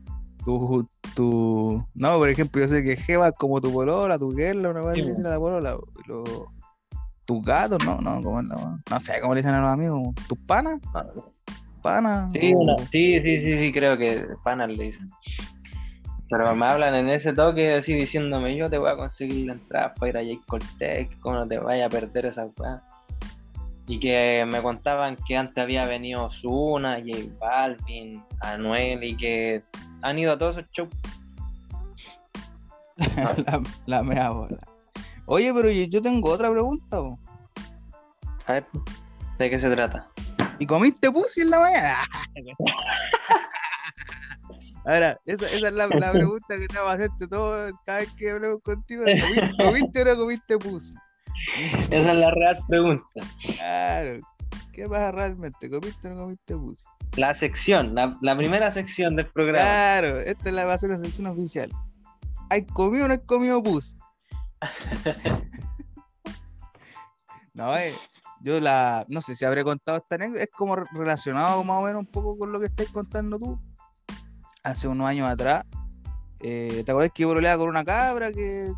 Tu, tu. No, por ejemplo, yo sé que Jeva es como tu polola, tu guerra, una vez Sí, le dicen a la polola. Los, tus gatos, no, no, ¿cómo weá? No sé cómo le dicen a los amigos. ¿Tus panas? ¿Panas? Sí, o- sí, sí, sí, sí, creo que panas le dicen. Pero me hablan en ese toque así diciéndome, yo te voy a conseguir la entrada para ir a Jake Cortez, cómo no te vayas a perder esa weá. Y que me contaban que antes había venido Zuna, J Balvin, Anuel y que han ido a todos esos shows. la, la mea bola. Oye, pero yo tengo otra pregunta. A ver, ¿de qué se trata? ¿Y comiste pussy en la mañana? Ahora, esa, esa es la, la pregunta que te vamos a hacerte todo cada vez que hablemos contigo. ¿Comiste, comiste o no comiste pussy? Esa es la real pregunta. Claro. ¿Qué pasa realmente? ¿Comiste o no comiste pussy? La sección, la, la primera sección del programa. Claro, esta es la, va a ser la sección oficial. ¿Hay comido o no hay comido pus? no, eh, yo la, no sé si habré contado esta anécdota, es como relacionado más o menos un poco con lo que estáis contando tú. Hace unos años atrás, eh, ¿te acordás que yo broleaba con una cabra que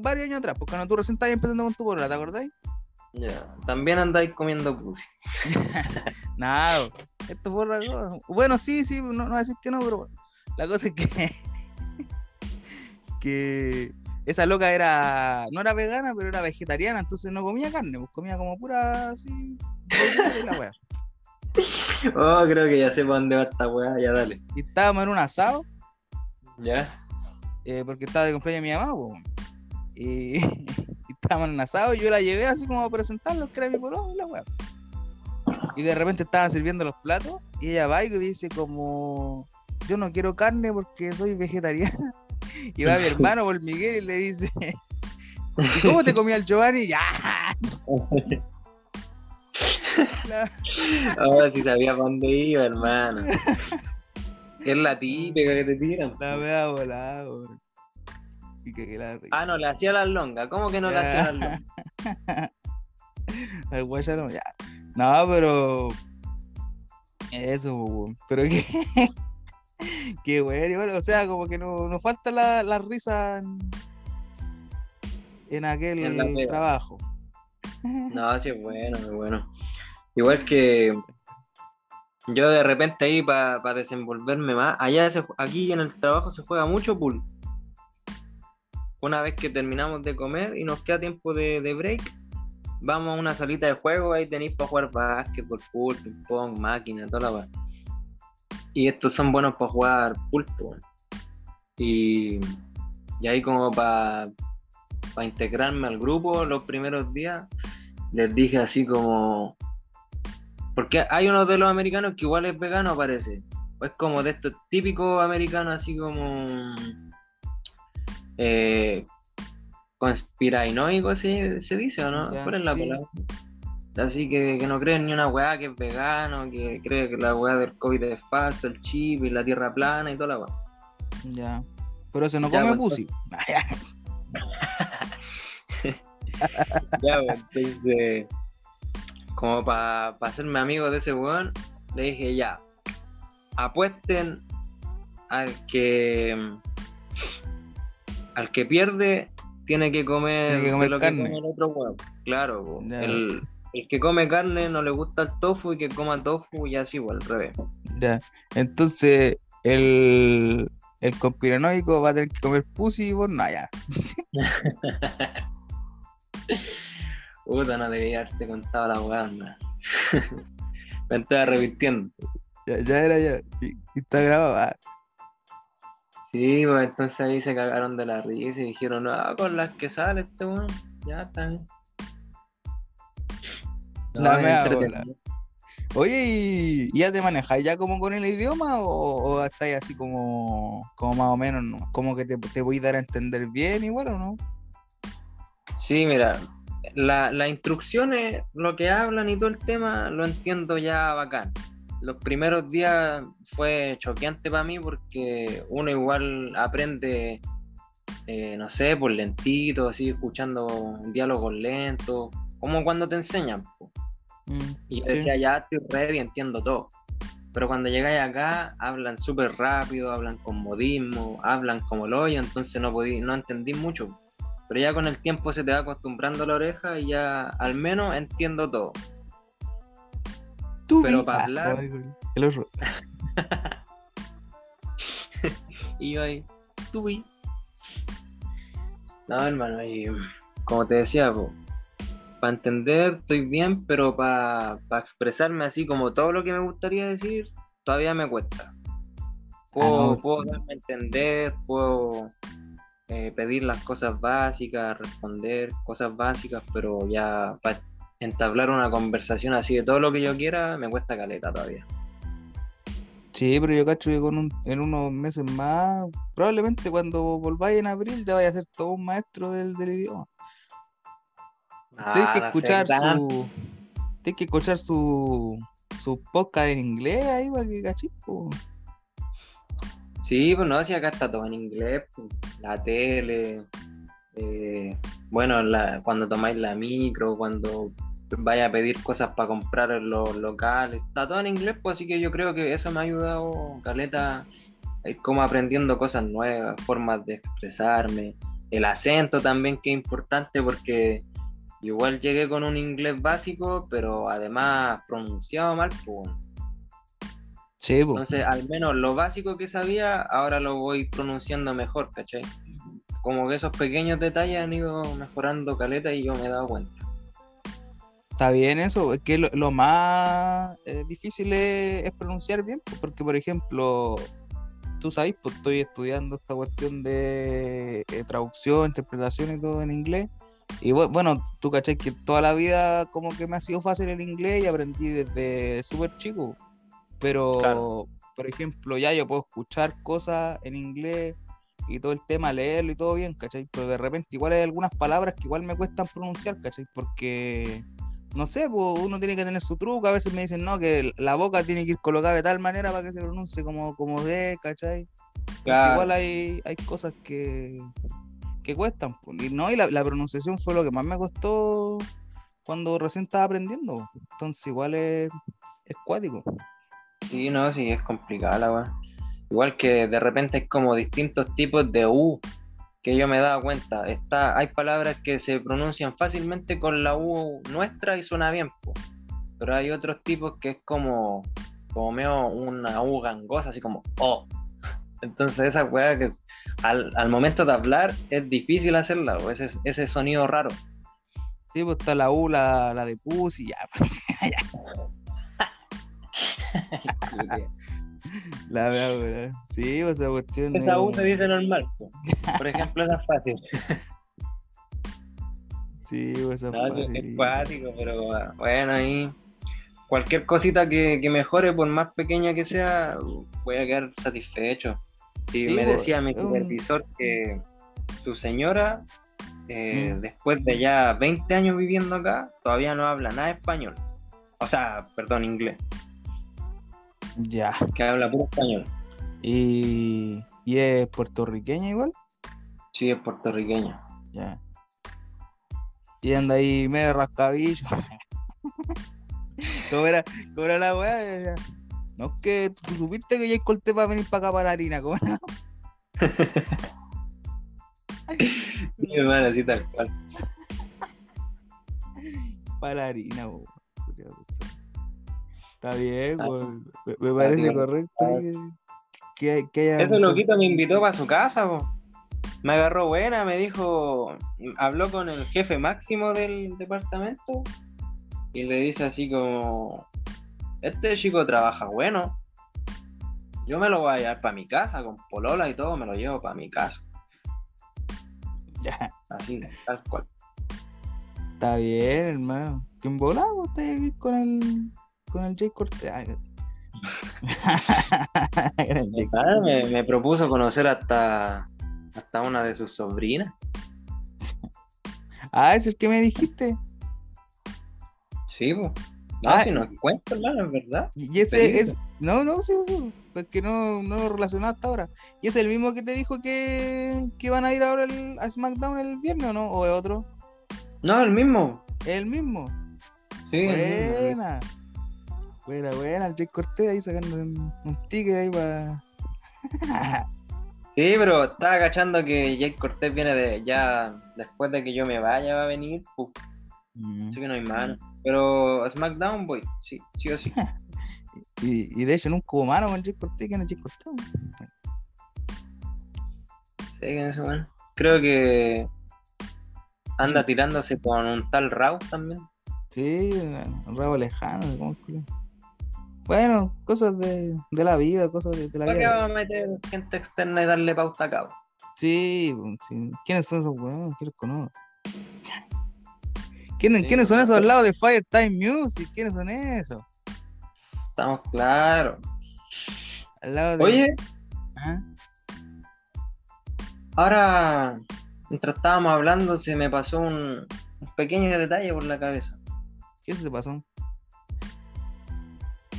varios años atrás, porque cuando tú recién estabas empezando con tu borola, ¿te acordáis? Ya, también andáis comiendo pussy. Nada, esto fue otra cosa. Bueno, sí, sí, no, no voy a decir que no, pero. La cosa es que. que esa loca era. No era vegana, pero era vegetariana, entonces no comía carne, pues comía como pura así. la wea. Oh, creo que ya sé para dónde va esta weá, ya dale. Y estábamos en un asado, Ya. eh, porque estaba de cumpleaños mi mamá, pues. Y, y estábamos en un asado y yo la llevé así como a presentarlo, que era mi pololo y la wea. Y de repente estaban sirviendo los platos y ella va y dice como yo no quiero carne porque soy vegetariana. Y va mi hermano por Miguel y le dice ¿Y cómo te comía el Giovanni? Ya. Ahora sí sabía para dónde iba, hermano. Es la típica que te tiran. La vea volada, weón. Y que, que la Ah, no, le hacía las longas. ¿Cómo que no le hacía las longas? Al guaya no, ya. No, pero. Eso. Pero que. que bueno, igual, o sea, como que no- nos falta la, la risa en, en aquel En trabajo. No, sí es bueno, es bueno. Igual que yo de repente ahí para desenvolverme más, allá se aquí en el trabajo se juega mucho pool. Una vez que terminamos de comer y nos queda tiempo de, de break, vamos a una salita de juego, ahí tenéis para jugar básquetbol, pool, ping pong, máquina, toda la. Y estos son buenos para jugar pool, po, weón. Y, y ahí como para integrarme al grupo los primeros días, les dije así como. Porque hay uno de los americanos que igual es vegano, parece. O es como de estos típicos americanos, así como. Eh, conspiranoico, ¿sí? se dice o no? Ya, ¿Cuál es la sí. palabra? Así que, que no creen ni una weá que es vegano, que cree que la weá del COVID es falsa, el chip y la tierra plana y toda la weá. Ya. Pero se no Ya, come bueno, pussy. Ya, pues, entonces, como para hacerme amigo de ese weón, le dije ya, apuesten al que al que pierde tiene que comer, Tiene que de comer lo carne. que come el otro weón. Claro, el, el que come carne no le gusta el tofu y que coma tofu y así, o al revés. Ya. Entonces, el, el conspiranoico va a tener que comer pussy y vos no, ya. Puta, no debía haberte contado la weá, man. Me estaba arrepintiendo. Ya, ya era ya. Y, y está grabado. ah. Sí, pues entonces ahí se cagaron de la risa y dijeron, no, con las que sale este weón, ya está bien. La. Oye, ¿y, ya te manejas ya como con el idioma o, o estáis así como, como más o menos, ¿no? como que te, te voy a dar a entender bien igual o no? Sí, mira, la- las instrucciones, lo que hablan y todo el tema, lo entiendo ya bacán. Los primeros días fue choqueante para mí porque uno igual aprende, eh, no sé, por lentito, así, escuchando diálogos lentos, como cuando te enseñan. Mm, Y yo sí. decía, ya estoy ready, entiendo todo. Pero cuando llegáis acá, hablan súper rápido, hablan con modismo, hablan como el hoyo, entonces no podí, no entendí mucho. Pero ya con el tiempo se te va acostumbrando la oreja y ya al menos entiendo todo. Tú pero vi- para hablar- el otro. Y yo ahí, tuve. No, hermano, y como te decía, para entender estoy bien, pero para expresarme así como todo lo que me gustaría decir, todavía me cuesta. Puedo, Ah, no, puedo sí. darme a entender, puedo eh, pedir las cosas básicas, responder cosas básicas, pero ya para entablar una conversación así de todo lo que yo quiera, me cuesta caleta todavía. Sí, pero yo cacho que con un- en unos meses más, probablemente cuando volváis en abril te vaya a ser todo un maestro del, del idioma. Tienes que Ah, escuchar su. Tienes que escuchar su. su podcast en inglés ahí para que cachis, po. Sí, pues no, si acá está todo en inglés, pues, la tele, eh, bueno, la, cuando tomáis la micro, cuando vaya a pedir cosas para comprar en los locales, está todo en inglés, pues así que yo creo que eso me ha ayudado, Caleta, a ir como aprendiendo cosas nuevas, formas de expresarme, el acento también que es importante porque igual llegué con un inglés básico, pero además pronunciado mal, pues. Sí, po. Entonces, al menos lo básico que sabía, ahora lo voy pronunciando mejor, ¿cachai? Como que esos pequeños detalles han ido mejorando caleta y yo me he dado cuenta. Está bien eso, es que lo, lo más eh, difícil es, es pronunciar bien, pues, porque por ejemplo, tú sabes, pues estoy estudiando esta cuestión de eh, traducción, interpretación y todo en inglés. Y bu- bueno, tú cachai que toda la vida como que me ha sido fácil el inglés y aprendí desde súper chico. Pero, Claro. por ejemplo, ya yo puedo escuchar cosas en inglés y todo el tema, leerlo y todo bien, ¿cachai? Pero de repente igual hay algunas palabras que igual me cuestan pronunciar, ¿cachai? Porque, no sé, pues uno tiene que tener su truco. A veces me dicen, no, que la boca tiene que ir colocada de tal manera para que se pronuncie como, como de, ¿cachai? Claro. igual hay, hay cosas que, cuestan. Y no, y la, pronunciación fue lo que más me costó cuando recién estaba aprendiendo. Entonces igual es, es cuático. Sí, no, sí, es complicada la weá. Igual que de repente hay como distintos tipos de U que yo me he dado cuenta. Está, hay palabras que se pronuncian fácilmente con la U nuestra y suena bien, pero hay otros tipos que es como, como medio una U gangosa, así como O. Entonces esa weá que al, al momento de hablar es difícil hacerla, o ese, ese sonido raro. Sí, pues está la U, la, la de pus y ya. La verdad. Sí, pues, esa cuestión. Esa U se dice normal. po. Por ejemplo, esa es fácil. Sí, pues, esa No, es- fácil. es cuático, pero bueno, ahí cualquier cosita que, que mejore, por más pequeña que sea, voy a quedar satisfecho. Y Sí, me decía mi un- supervisor que su señora, eh, Mm. después de ya 20 años viviendo acá, todavía no habla nada español. O sea, perdón, inglés, Ya. que habla puro español. Y, y es puertorriqueña igual. Sí, es puertorriqueño. Ya. Y anda ahí medio rascabillo. ¿Cómo era, cómo era la weá? No es que tú supiste que Jay Cortés va a venir para acá para la harina, ¿cómo? Sí, hermano, así tal cual. Para la harina, bo. Está bien, Ah, bo. me, me parece bien. correcto que, haya. Ese loquito me invitó para su casa, po. me agarró buena, me dijo, habló con el jefe máximo del departamento y le dice así como, este chico trabaja bueno, yo me lo voy a llevar para mi casa, con polola y todo, me lo llevo para mi casa, Ya, así, tal cual. está bien, hermano. ¿Quién volaba? Vos estás aquí con el. con el Jay Cortés. Ah, me, me propuso conocer hasta, hasta una de sus sobrinas. Ah, ese es el que me dijiste. Sí, pues. No, Ah, si no cuento, hermano, es verdad. Y ese es. No, no, sí, sí, porque no, no lo relacionado hasta ahora. ¿Y es el mismo que te dijo que, que van a ir ahora el- a SmackDown el viernes o no? ¿O es otro? No, el mismo. ¿Es el mismo? Sí. Buena. Buena, buena, el Jay Cortés ahí sacando un, un ticket ahí para. Sí, pero estaba cachando que Jake Cortés viene de ya después de que yo me vaya va a venir, pues, así que no hay mano. Pero SmackDown voy, sí, sí o sí. y, y de hecho nunca hubo mano con Jay Cortés, que no Jay Cortés. Sí, que eso, bueno. Creo que anda tirándose con un tal Raw también. Sí, un rabo lejano. ¿cómo que- Bueno, cosas de, de la vida, cosas de, de la ¿Para qué vida. vamos a meter gente externa y darle pauta a cabo? Sí, sí. ¿quiénes son esos weones? ¿Quién los conoce? ¿Quiénes, Sí, ¿quiénes son pues, esos al lado de Firetime Music? ¿Quiénes son esos? Estamos claros. Al lado de. Oye, ¿Ah? ahora, mientras estábamos hablando, se me pasó un, un pequeño detalle por la cabeza. ¿Qué se te pasó?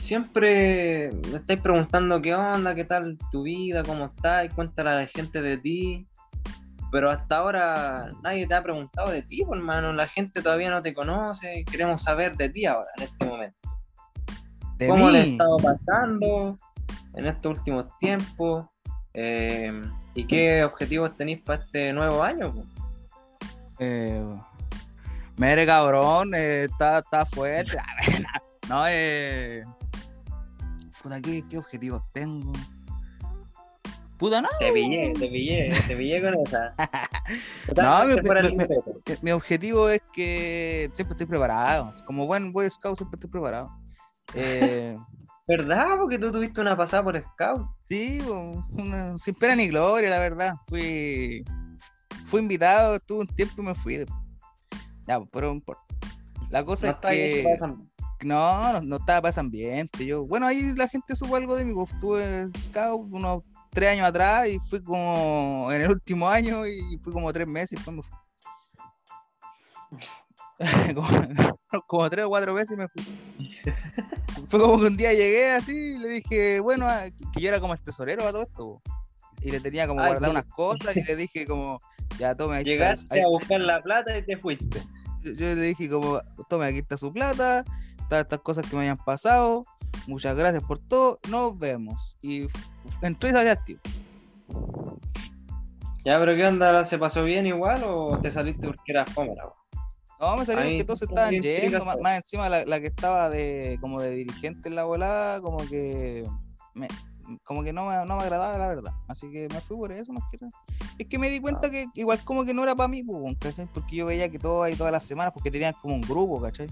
siempre me estáis preguntando qué onda, qué tal tu vida, cómo estás, cuéntale a la gente de ti. Pero hasta ahora nadie te ha preguntado de ti, pues, hermano. La gente todavía no te conoce. Queremos saber de ti ahora, en este momento. ¿Cómo le ha estado pasando en estos últimos tiempos? Eh, ¿Y qué objetivos tenéis para este nuevo año? Eh, mere cabrón, eh, está, está fuerte. no, eh. ¿qué, ¿qué objetivos tengo? Puta, no. Te pillé, te pillé, te pillé con esa. no, mi, mi, objetivo es que siempre estoy preparado. Como buen Boy Scout, siempre estoy preparado. Eh, ¿Verdad? Porque tú tuviste una pasada por Scout. Sí, sin pena ni gloria, la verdad. Fui, fui invitado, estuve un tiempo y me fui. Ya, pero no importa. La cosa es que. No, no, no, estaba para ese ambiente. Yo, bueno, ahí la gente supo algo de mí. Estuve en Scout unos tres años atrás y fui como en el último año y fui como tres meses fui. como, tres o cuatro veces me fui. Fue como que un día llegué así y le dije, bueno, ah, que yo era como el tesorero a todo esto. Y le tenía como guardar unas cosas y le dije como, ya tome. Ahí Llegaste a buscar la plata y te fuiste. Yo, le dije como, tome, aquí está su plata, todas estas cosas que me hayan pasado, muchas gracias por todo, nos vemos. Y entró y salí activo. Ya, pero ¿qué onda? ¿Se pasó bien igual o te saliste porque eras fome, no, me salió que todos estaban yendo, más, encima la, que estaba de como de dirigente en la volada, como que me, como que no me, no me agradaba la verdad. Así que me fui por eso, no quiero. Es que me di cuenta ah. que igual como que no era para mí, ¿cachai? Porque yo veía que todo ahí todas las semanas, porque tenían como un grupo, ¿cachai?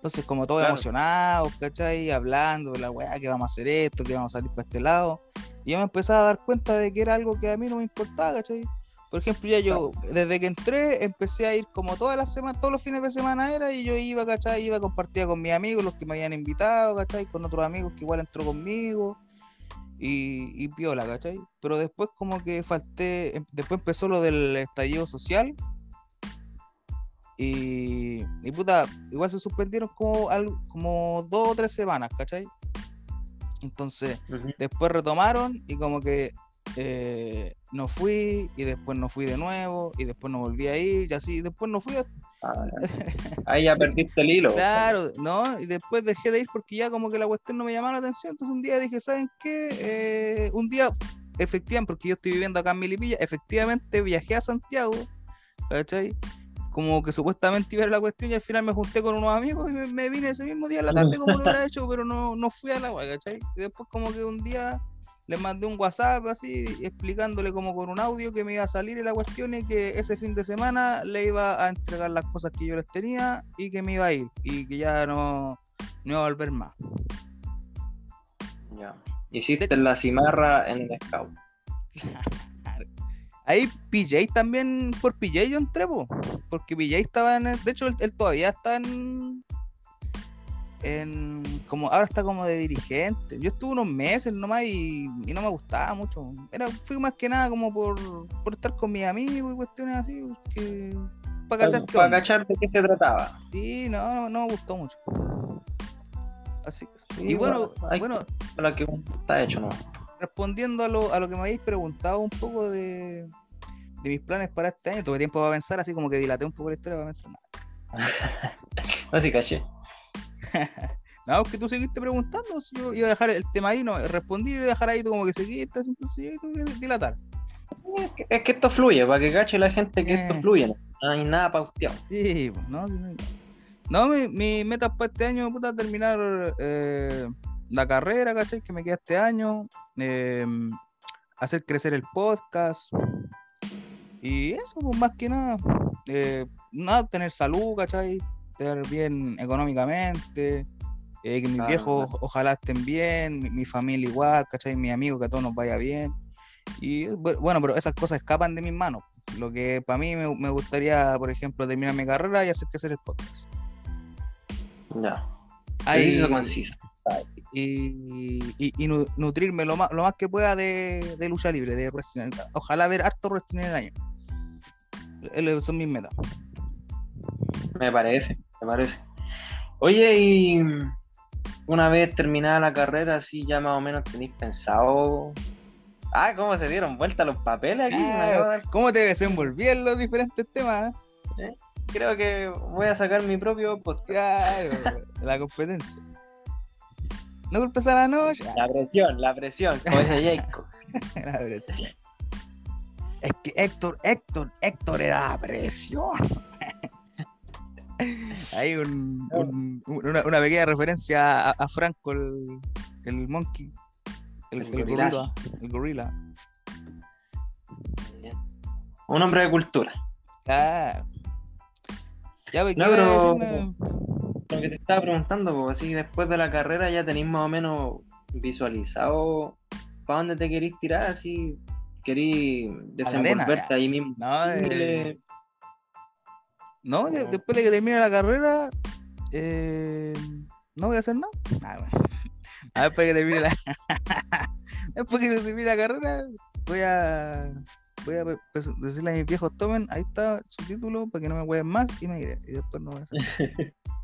Entonces, como todos emocionados, ¿cachai? Hablando la weá, que vamos a hacer esto, que vamos a salir para este lado. Y yo me empezaba a dar cuenta de que era algo que a mí no me importaba, ¿cachai? Por ejemplo, ya yo, desde que entré, empecé a ir como todas las semanas, todos los fines de semana era, y yo iba, ¿cachai? Iba, compartía con mis amigos, los que me habían invitado, ¿cachai? Con otros amigos que igual entró conmigo, y, y piola, ¿cachai? Pero después como que falté, em, después empezó lo del estallido social, y, y puta, igual se suspendieron como, como dos o tres semanas, ¿cachai? Entonces, después retomaron y como que eh, no fui y después no fui de nuevo y después no volví a ir y así, después no fui ah, ahí ya perdiste el hilo. claro, ¿no? Y después dejé de ir porque ya como que la cuestión no me llamaba la atención. Entonces un día dije, ¿saben qué? Eh, un día, efectivamente, porque yo estoy viviendo acá en Milipilla, efectivamente viajé a Santiago, ¿cachai? Como que supuestamente iba a la cuestión y al final me junté con unos amigos y me, vine ese mismo día a la tarde como lo hubiera hecho, pero no, no fui a la ¿cachai? Y después como que un día le mandé un WhatsApp así explicándole como con un audio que me iba a salir y la cuestión es que ese fin de semana le iba a entregar las cosas que yo les tenía y que me iba a ir y que ya no, no iba a volver más. Ya. Hiciste la cimarra en el scout. Ahí PJ también, por PJ yo entré, porque PJ estaba en. de hecho, él, todavía está en, en como ahora está como de dirigente. Yo estuve unos meses nomás y, y no me gustaba mucho. Era, fui más que nada como por, por estar con mis amigos y cuestiones así, que, para cachar, para cachar de qué se trataba. Sí, no, no, me gustó mucho. Así que, y bueno, bueno, para que está hecho, ¿no? Respondiendo a lo, a lo que me habéis preguntado un poco de, de mis planes para este año, tuve tiempo para pensar, así como que dilaté un poco la historia para pensar nada. no, sí, caché. no, que tú seguiste preguntando, yo iba a dejar el tema ahí, no respondí y iba a dejar ahí como que seguiste, entonces yo que dilatar. Es que, es que, esto fluye, para que cache la gente que esto eh. fluye, no, hay nada pauteado. Sí, pues, no, no, mi, mi meta para este año puta terminar eh, la carrera, ¿cachai? Que me queda este año, eh, hacer crecer el podcast y eso, pues más que nada, nada, tener salud, ¿cachai? estar bien económicamente, eh, que mis viejos ojalá estén bien, mi, familia igual, ¿cachai? Mi amigo que a todos nos vaya bien. Y bueno, pero esas cosas escapan de mis manos. Lo que para mí me, gustaría, por ejemplo, terminar mi carrera y hacer que hacer el podcast. Ya. Ahí, y, y, nutrirme lo más, lo más que pueda de, lucha libre, de wrestling. Ojalá ver harto wrestling en el año. Son mis metas. Me parece me parece. Oye, y una vez terminada la carrera, así ya más o menos tenéis pensado. Ah, cómo se dieron vuelta los papeles aquí. Ah, ¿Cómo te desenvolvían los diferentes temas? ¿Eh? Creo que voy a sacar mi propio podcast. Claro, la competencia. No culpes a la noche. La presión, la presión, como dice Jacob. la presión. Es que Héctor, Héctor, Héctor era la presión. Hay un, una, pequeña referencia a, Franco, el, el monkey, el, el, gorila. El gorila. Un hombre de cultura. Claro. Ya, pues, no, pero lo que te estaba preguntando, pues así después de la carrera ya tenéis más o menos visualizado para dónde te querís tirar, así querís desenvolverte ahí mismo. No, eh, no después de que termine la carrera, eh, no voy a hacer nada. Ah, bueno. A ver, después que termine la después que termine la carrera, voy a voy a pues, decirle a mis viejos tomen, ahí está su título para que no me jueguen más y me iré. Y después no voy a hacer.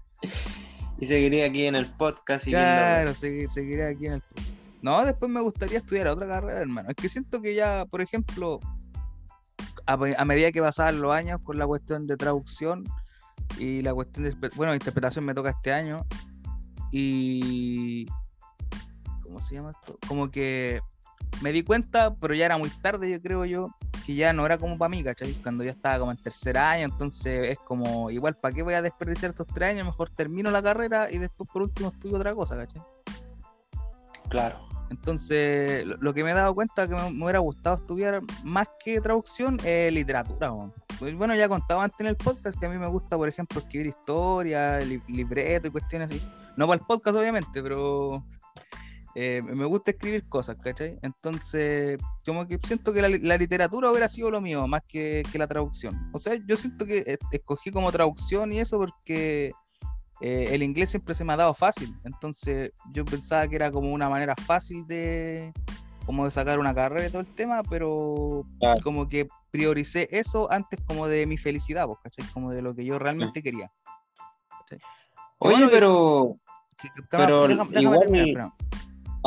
y seguiré aquí en el podcast. Claro, seguiré aquí en el podcast. No, después me gustaría estudiar otra carrera, hermano. Es que siento que ya, por ejemplo, a, medida que pasaban los años con la cuestión de traducción y la cuestión de, bueno, interpretación me toca este año y ¿cómo se llama esto? Como que me di cuenta, pero ya era muy tarde, yo creo yo, que ya no era como para mí, ¿cachai? Cuando ya estaba como en tercer año, entonces es como, igual, ¿para qué voy a desperdiciar estos tres años? Mejor termino la carrera y después por último estudio otra cosa, ¿cachai? Claro. Entonces, lo, que me he dado cuenta que me, hubiera gustado estudiar más que traducción es literatura. Pues, bueno, ya contaba antes en el podcast que a mí me gusta, por ejemplo, escribir historia, libreto y cuestiones así. No para el podcast, obviamente, pero eh, me gusta escribir cosas, ¿cachai? Entonces, como que siento que la, literatura hubiera sido lo mío, más que, que, la traducción. O sea, yo siento que escogí como traducción y eso porque eh, el inglés siempre se me ha dado fácil, entonces yo pensaba que era como una manera fácil de como de sacar una carrera y todo el tema, pero como que prioricé eso antes como de mi felicidad, pues, ¿cachai? Como de lo que yo realmente quería. Oye, pero... pero igual...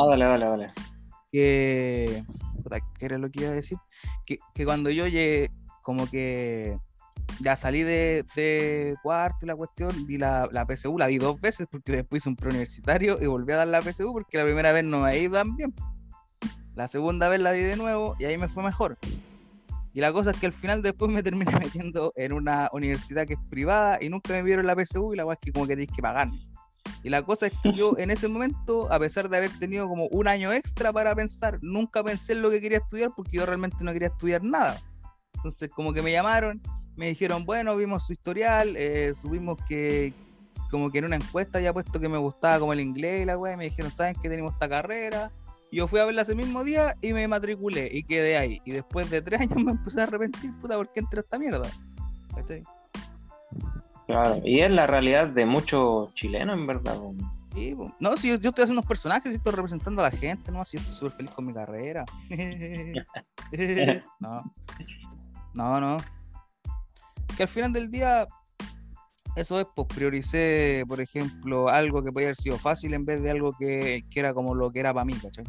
Ah, dale, dale, dale. ¿Qué era lo que iba a decir? Que, que cuando yo llegué, como que ya salí de, cuarto y la cuestión, vi la, la, PSU, la vi dos veces porque después hice un preuniversitario y volví a dar la PSU porque la primera vez no me tan bien. La segunda vez la di de nuevo y ahí me fue mejor. Y la cosa es que al final después me terminé metiendo en una universidad que es privada y nunca me vieron la PSU y la cosa es que como que tienes que pagar. Y la cosa es que yo en ese momento, a pesar de haber tenido como un año extra para pensar, nunca pensé en lo que quería estudiar porque yo realmente no quería estudiar nada. Entonces como que me llamaron me dijeron, bueno, vimos su historial, eh, subimos que como que en una encuesta había puesto que me gustaba como el inglés y la weá, me dijeron, ¿saben que tenemos esta carrera? Y yo fui a verla ese mismo día y me matriculé y quedé ahí. Y después de tres años me empecé a arrepentir, puta, ¿por qué entré a esta mierda? Claro, y es la realidad de muchos chilenos, en verdad. Sí, no, si yo, estoy haciendo unos personajes y estoy representando a la gente, ¿no? Si yo estoy súper feliz con mi carrera. no, no, no que al final del día, eso es, pues prioricé, por ejemplo, algo que podía haber sido fácil en vez de algo que, era como lo que era para mí, ¿cachai?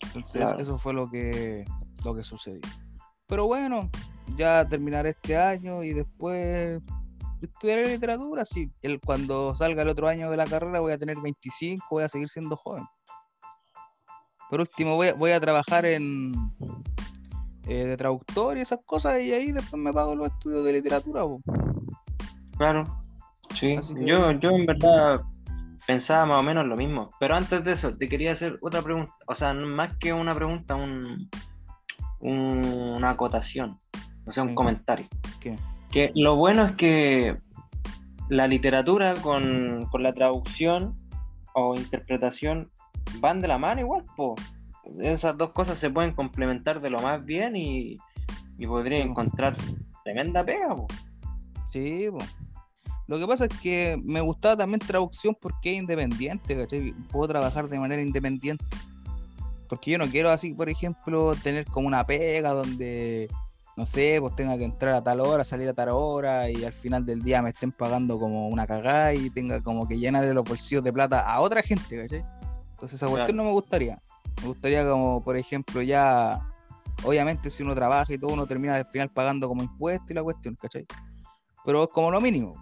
Entonces, eso fue lo que, lo que sucedió. Pero bueno, ya terminaré este año y después estudiaré literatura. Sí, el, cuando salga el otro año de la carrera voy a tener 25, voy a seguir siendo joven. Por último, voy voy a trabajar en, eh, de traductor y esas cosas, y ahí después me pago los estudios de literatura. Claro, sí. Yo, yo en verdad pensaba más o menos lo mismo. Pero antes de eso, te quería hacer otra pregunta. O sea, más que una pregunta, un, una acotación. O sea, un comentario. Que lo bueno es que la literatura con, con la traducción o interpretación van de la mano igual, po esas dos cosas se pueden complementar de lo más bien y, y podría encontrar tremenda pega. Sí, lo que pasa es que me gustaba también traducción porque es independiente, ¿cachai? Puedo trabajar de manera independiente. Porque yo no quiero así, por ejemplo, tener como una pega donde, no sé, pues tenga que entrar a tal hora, salir a tal hora y al final del día me estén pagando como una cagada y tenga como que llenarle los bolsillos de plata a otra gente, ¿cachai? Entonces esa cuestión no me gustaría. Me gustaría como, por ejemplo, ya, obviamente si uno trabaja y todo, uno termina al final pagando como impuesto y la cuestión, ¿cachai? Pero es como lo mínimo,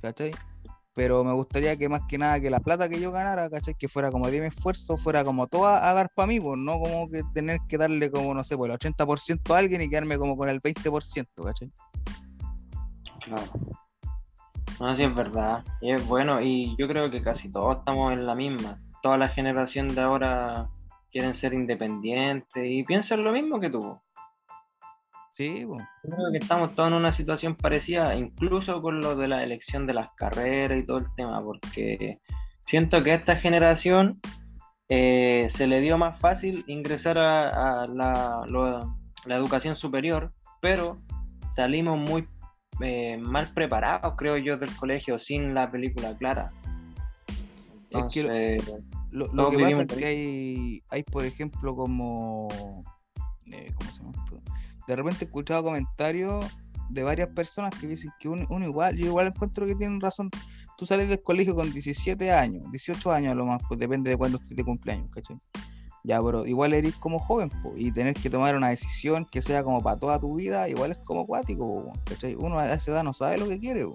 ¿cachai? Pero me gustaría que más que nada que la plata que yo ganara, ¿cachai? Que fuera como de mi esfuerzo, fuera como toda a dar para mí, pues no como que tener que darle como, no sé, pues el 80% a alguien y quedarme como con el 20%, ¿cachai? Claro. No, sí es verdad. Y es bueno, y yo creo que casi todos estamos en la misma. Toda la generación de ahora quieren ser independientes y piensan lo mismo que tú. Sí, pues. Creo que estamos todos en una situación parecida, incluso con lo de la elección de las carreras y todo el tema, porque siento que a esta generación eh, se le dio más fácil ingresar a, la, la, educación superior, pero salimos muy eh, mal preparados, creo yo, del colegio sin la película clara. Entonces, lo, que pasa es que hay, hay, por ejemplo, como. Eh, ¿Cómo se llama esto? De repente he escuchado comentarios de varias personas que dicen que uno, igual, yo igual encuentro que tienen razón. Tú sales del colegio con 17 años, 18 años a lo más, pues depende de cuándo estés de cumpleaños, ¿cachai? Ya, pero igual eres como joven, pues, y tener que tomar una decisión que sea como para toda tu vida, igual es como acuático, ¿cachai? Uno a esa edad no sabe lo que quiere,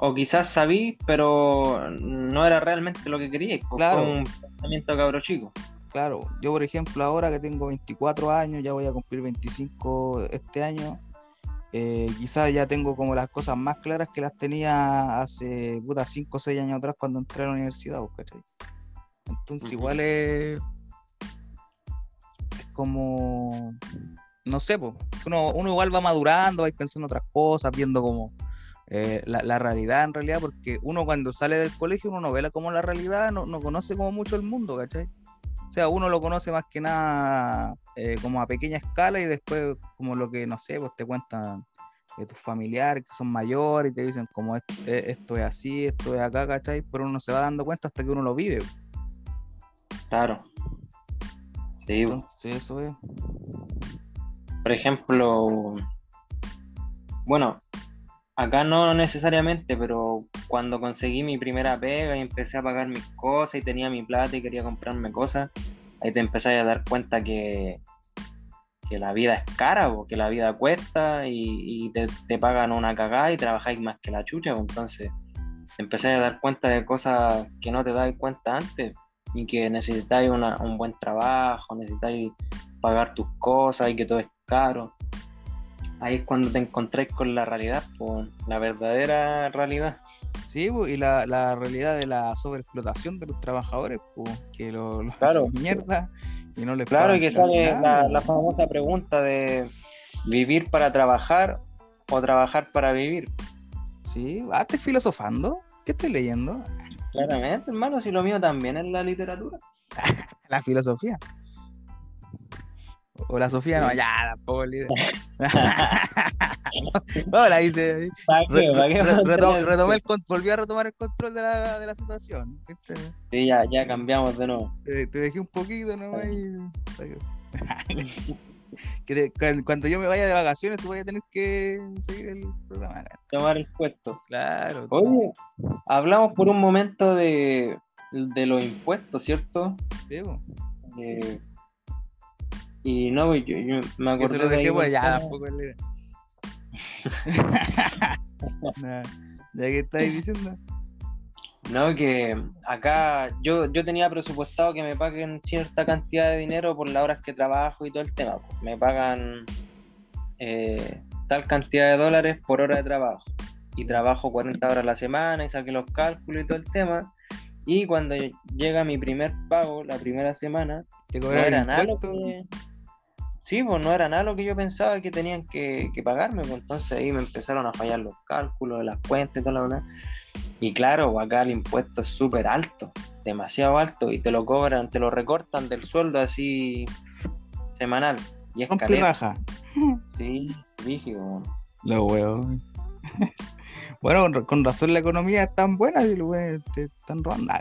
o quizás sabí, pero no era realmente lo que quería. Claro. un pensamiento cabro chico. Claro, yo por ejemplo ahora que tengo 24 años, ya voy a cumplir 25 este año, eh, quizás ya tengo como las cosas más claras que las tenía hace puta 5 o 6 años atrás cuando entré a la universidad, pues, ¿cachai? Entonces igual es, es como, no sé, pues, uno, uno igual va madurando, va pensando otras cosas, viendo como eh, la, realidad en realidad, porque uno cuando sale del colegio uno no ve como la realidad, no, no conoce como mucho el mundo, ¿cachai? O sea, uno lo conoce más que nada eh, como a pequeña escala y después como lo que, no sé, pues te cuentan de tus familiares que son mayores y te dicen como esto, esto es así, esto es acá, ¿cachai? Pero uno se va dando cuenta hasta que uno lo vive. Claro. Sí. Entonces eso es. Por ejemplo, bueno, Acá no necesariamente, pero cuando conseguí mi primera pega y empecé a pagar mis cosas y tenía mi plata y quería comprarme cosas, ahí te empecé a dar cuenta que, que la vida es cara, o que la vida cuesta y, te, pagan una cagada y trabajáis más que la chucha. entonces empecé a dar cuenta de cosas que no te das cuenta antes y que necesitáis un buen trabajo, necesitáis pagar tus cosas y que todo es caro ahí es cuando te encontráis con la realidad, con la verdadera realidad. Sí, y la, la, realidad de la sobreexplotación de los trabajadores, pues, que lo, claro. hacen mierda y no les Claro, y que sale la, famosa pregunta de vivir para trabajar o trabajar para vivir. Sí, ah, ¿estás filosofando? ¿Qué estoy leyendo? Claramente, hermano, si lo mío también es la literatura. la filosofía. O la Sofía, no, ya, tampoco el líder. no, la hice. retomé el, volví a retomar el control de la, de la situación. Sí, ya, ya cambiamos de nuevo. te dejé un poquito nomás y... que cuando yo me vaya de vacaciones, tú vas a tener que seguir el programa. Tomar el puesto. Claro. Oye, hablamos por un momento de, de los impuestos, ¿cierto? Sí, eh, y no, yo, yo me acuerdo. Que se lo dejé, pues ya, tampoco es la ¿Ya qué estáis diciendo? No, que acá yo, yo tenía presupuestado que me paguen cierta cantidad de dinero por las horas que trabajo y todo el tema. Pues. Me pagan eh, tal cantidad de dólares por hora de trabajo. Y trabajo 40 horas a la semana y saqué los cálculos y todo el tema. Y cuando llega mi primer pago, la primera semana, no era nada Sí, pues no era nada lo que yo pensaba que tenían que, pagarme, pues entonces ahí me empezaron a fallar los cálculos, las cuentas y toda la verdad. Y claro, acá el impuesto es súper alto, demasiado alto, y te lo cobran, te lo recortan del sueldo así semanal. Y es raja. Sí, rígido. Lo huevo. bueno, con razón la economía es tan buena y lo están robando.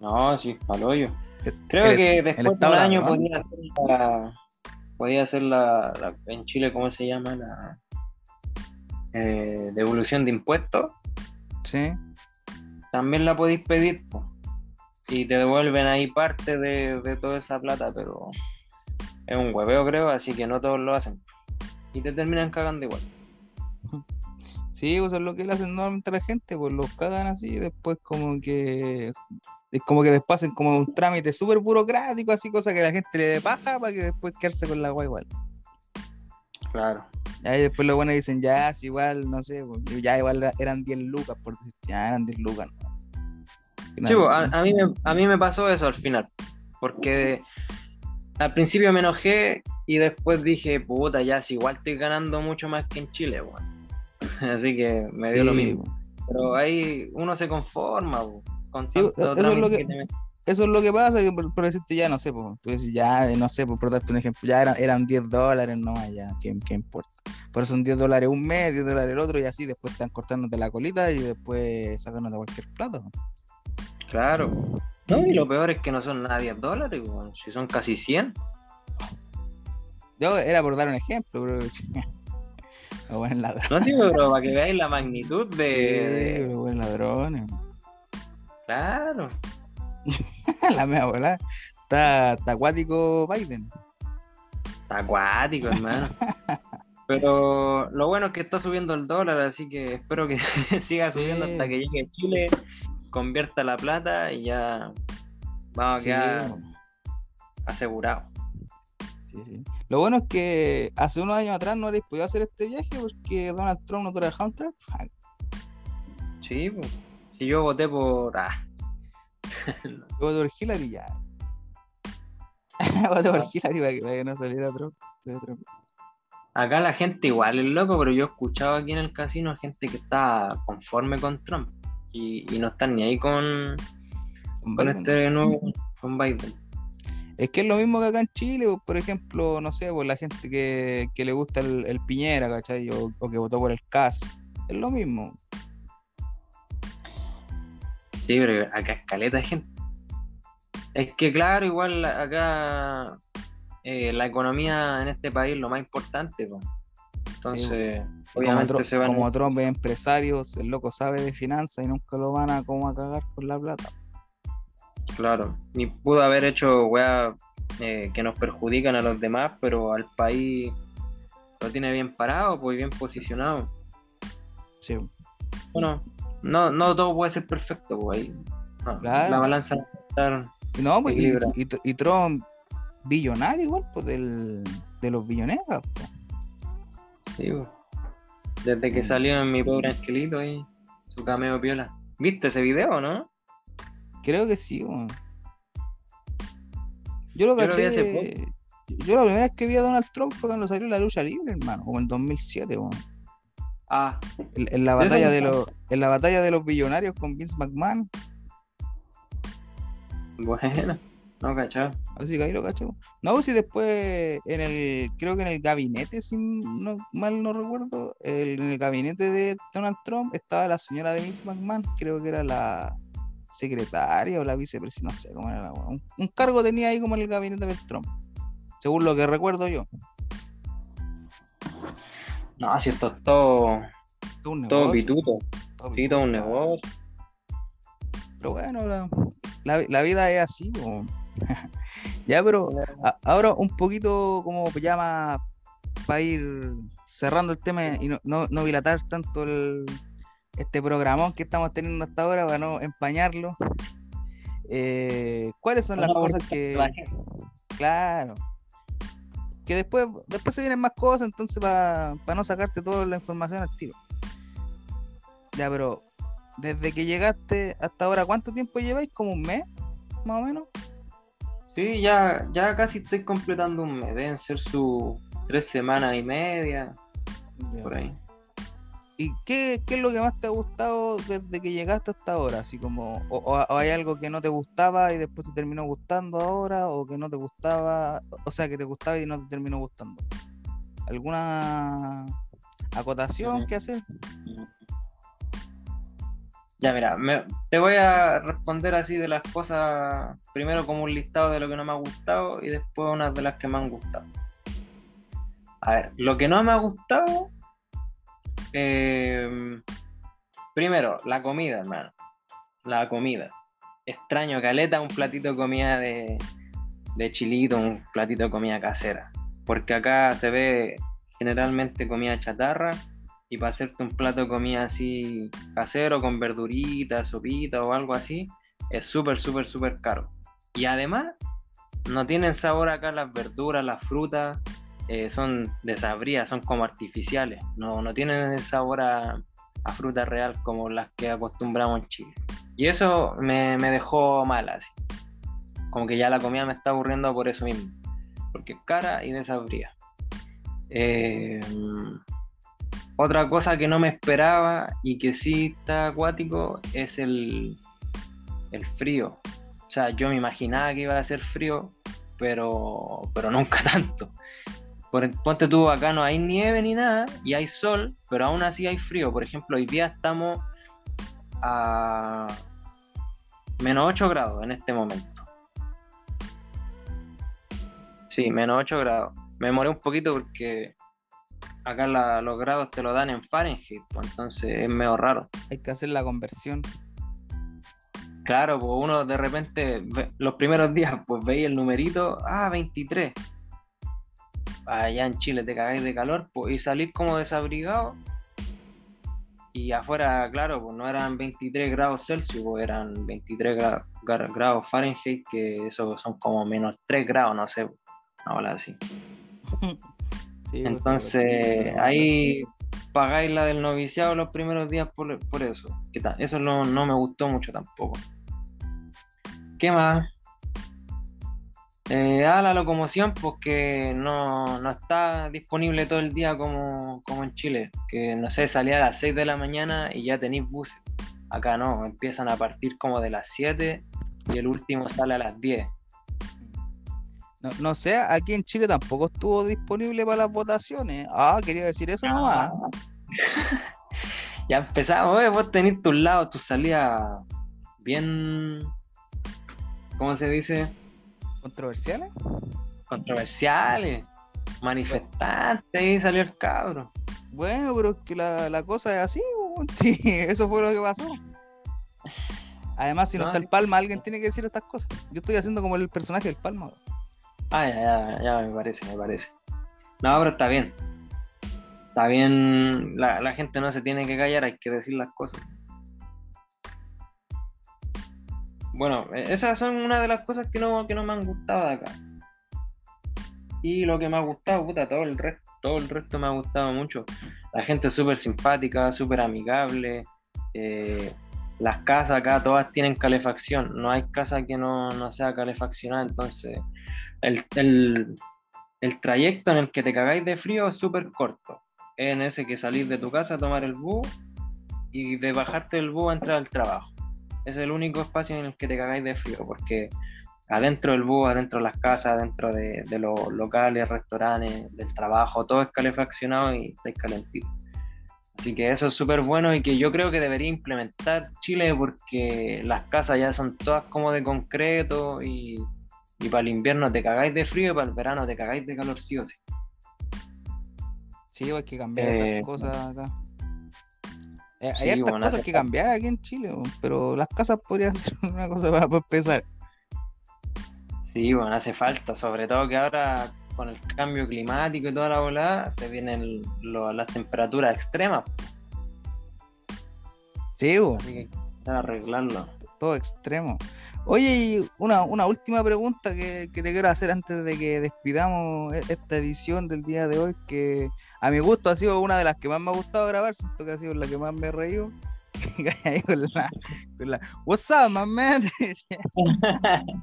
No, sí, hoyo. Creo que después de un año podía hacer podía hacer la, la- en Chile, ¿cómo se llama? La eh, devolución de impuestos. Sí. También la podéis pedir, po. y te devuelven ahí parte de, de toda esa plata, pero es un hueveo, creo, así que no todos lo hacen. Y te terminan cagando igual. Sí, pues es lo que le hacen normalmente a la gente, pues los cagan así y después como que es como que después hacen como un trámite súper burocrático, así cosa que la gente le dé paja para que después quedarse con la agua igual. Claro. Y ahí después los buenos dicen, ya, es igual, no sé, pues, ya igual era- eran 10 lucas, por decir, ya eran 10 lucas. ¿no? Nada, po, a, a mí me, a mí me pasó eso al final, porque al principio me enojé y después dije, puta, ya, si igual estoy ganando mucho más que en Chile, weón. Así que me dio lo mismo. Pero ahí uno se conforma, po, con Sí, eso es lo que- te metes. Eso es lo que pasa, que por, por decirte ya, no sé, tú dices ya, eh, no sé, por, por darte un ejemplo, ya eran, eran 10 dólares nomás, ya, ¿qué, qué importa? Por eso son 10 dólares un mes, 10 dólares el otro, y así después están cortándote la colita y después sacándote cualquier plato. Claro. No, y lo peor es que no son nada 10 dólares, si son casi 100. Yo era por dar un ejemplo, pero los ladrones. No, sí, pero para que veáis la magnitud de... Sí, los buenos ladrones. Claro. la mea bola. Está, está acuático Biden. Está acuático, hermano. Pero lo bueno es que está subiendo el dólar, así que espero que siga subiendo Sí. hasta que llegue Chile, convierta la plata y ya vamos a Sí, quedar asegurados. Sí, sí. Lo bueno es que hace unos años atrás no habréis podido hacer este viaje porque Donald Trump no te lo dejaba entrar. Sí, pues. Si yo voté por. Ah, Yo voté por Hillary ya. voté por Hillary para que, para que no saliera Trump. Trump. acá la gente igual es loco, pero yo he escuchado aquí en el casino gente que está conforme con Trump y, y no están ni ahí con, Con con este nuevo. con Biden. Es que es lo mismo que acá en Chile, pues, por ejemplo, no sé, pues la gente que, que le gusta el, el Piñera, ¿cachai? O, o que votó por el CAS. Es lo mismo. Sí, pero acá es caleta de gente. Es que claro, igual acá eh, la economía en este país es lo más importante, po. Entonces, como, obviamente Tro- se van como Trump es empresario, el loco sabe de finanzas y nunca lo van a como a cagar por la plata. Claro. Y pudo haber hecho weas eh, que nos perjudican a los demás, pero al país lo tiene bien parado, pues bien posicionado. Sí. Bueno, no, no todo puede ser perfecto, pues ahí. no, Claro. La balanza no pues, y, y- y Trump billonario igual, pues del, de los billoneras. pues. Sí, bo. Desde que salió en mi pobre angelito ahí, su cameo piola. ¿Viste ese video, no? Creo que sí, weón. Yo lo Yo lo vi caché. hace Yo la primera vez que vi a Donald Trump fue cuando salió la lucha libre, hermano, como en 2007, weón. Ah, En, en la batalla de los, en la batalla de los billonarios con Vince McMahon. bueno, no cachado. Así que ahí lo caché. No, pues si después en el, creo que en el gabinete, si no, mal no recuerdo, el- en el gabinete de Donald Trump estaba la señora de Vince McMahon, creo que era la secretaria o la vicepresidenta, no sé cómo era la un, un cargo tenía ahí como en el gabinete de Trump, según lo que recuerdo yo. No, si esto es todo, Todo un todo negocio, pituto. todo Sí, todo un pituto. negocio. Pero bueno, la, la- la vida es así. ya, pero a- ahora un poquito como más para ir cerrando el tema y no, no, no dilatar tanto el, este programón que estamos teniendo hasta ahora para no empañarlo. Eh, ¿Cuáles son las No, cosas que... Claro. Que después, después se vienen más cosas, entonces para no sacarte toda la información al tiro. Ya, pero desde que llegaste hasta ahora, ¿cuánto tiempo lleváis? ¿Como un mes? Más o menos. Sí, ya, ya casi estoy completando un mes. Deben ser sus tres semanas y media, por ahí. ¿Y qué, qué es lo que más te ha gustado desde que llegaste hasta ahora? Así como, o, hay algo que no te gustaba y después te terminó gustando ahora, o que no te gustaba, o sea, que te gustaba y no te terminó gustando. ¿Alguna acotación que hacer? Ya, mira, me- te voy a responder así de las cosas, primero como un listado de lo que no me ha gustado y después unas de las que me han gustado. A ver, lo que no me ha gustado. Eh, primero, la comida, hermano. La comida. Extraño, caleta, un platito de comida de, de chilito, un platito de comida casera. Porque acá se ve generalmente comida chatarra y para hacerte un plato de comida así casero con verduritas, sopita o algo así, es súper, súper, súper caro. Y además, no tienen sabor acá las verduras, las frutas, eh, son desabridas, son como artificiales, no, no tienen el sabor a, a fruta real como las que acostumbramos en Chile. Y eso me, me dejó mal así. Como que ya la comida me está aburriendo por eso mismo. Porque es cara y desabrida. Eh, otra cosa que no me esperaba y que sí está acuático es el, el frío. O sea, yo me imaginaba que iba a ser frío, pero, pero nunca tanto. Por, ponte tú, acá no hay nieve ni nada y hay sol, pero aún así hay frío. Por ejemplo, hoy día estamos a menos 8 grados en este momento. Sí, menos 8 grados. Me demoré un poquito porque acá la- los grados te lo dan en Fahrenheit, pues entonces es medio raro. Hay que hacer la conversión. Claro, pues uno de repente, los primeros días, pues veis el numerito, ah, 23. Allá en Chile te cagáis de calor, pues, y salís como desabrigado. Y afuera, claro, pues no eran 23 grados Celsius, pues eran 23 gra- gra- grados Fahrenheit, que eso son como menos 3 grados, no sé, bola así. Sí, pues, Entonces, ahí pagáis la del noviciado los primeros días por, por eso. Que ta- eso no, no me gustó mucho tampoco. ¿Qué más? Eh, ah, la locomoción, pues que no, no está disponible todo el día como, como en Chile. Que no sé, salía a las 6 de la mañana y ya tenéis buses. Acá no, empiezan a partir como de las 7 y el último sale a las 10. No, no sé, aquí en Chile tampoco estuvo disponible para las votaciones. Ah, quería decir eso nomás. Ya empezamos, eh, vos tenés tus lados, tus salidas bien, ¿cómo se dice? ¿Controversiales? Controversiales, manifestantes, ahí salió el cabro. Bueno, pero es que la, la cosa es así, sí, eso fue lo que pasó. Además, si no, No, está el Palma, alguien tiene que decir estas cosas. Yo estoy haciendo como el personaje del Palma. Ah, ya, ya, ya me parece, me parece. No, pero está bien. Está bien, la, la gente no se tiene que callar, hay que decir las cosas. Bueno, e- esas son una de las cosas que no, que no me han gustado acá. Y lo que me ha gustado, puta, todo el resto, todo el resto me ha gustado mucho. La gente es súper simpática, súper amigable. eh, las casas acá todas tienen calefacción. No hay casa que no, no sea calefaccionada. Entonces, el, el- el trayecto en el que te cagáis de frío es súper corto. Es en ese que salís de tu casa a tomar el bus y de bajarte del bus a entrar al trabajo. Es el único espacio en el que te cagáis de frío, porque adentro del bus, adentro de las casas, adentro de, de los locales, restaurantes, del trabajo, todo es calefaccionado y estáis calentitos. Así que eso es súper bueno y que yo creo que debería implementar Chile porque las casas ya son todas como de concreto y, y para el invierno te cagáis de frío y para el verano te cagáis de calor sí o sí. Sí, hay que cambiar Eh, esas cosas acá. Eh, sí, hay hartas bueno, cosas que cambiar aquí en Chile, pero las casas podrían ser una cosa para, para empezar. Sí, bueno, hace falta, sobre todo que ahora con el cambio climático y toda la volada se vienen lo- las temperaturas extremas, Sí, weón, así que hay que empezar a arreglarlo. todo extremo. Oye, y una, una última pregunta que, que te quiero hacer antes de que despidamos e- esta edición del día de hoy, que a mi gusto ha sido una de las que más me ha gustado grabar, siento que ha sido la que más me he reído. Con la, con la, What's up, my man?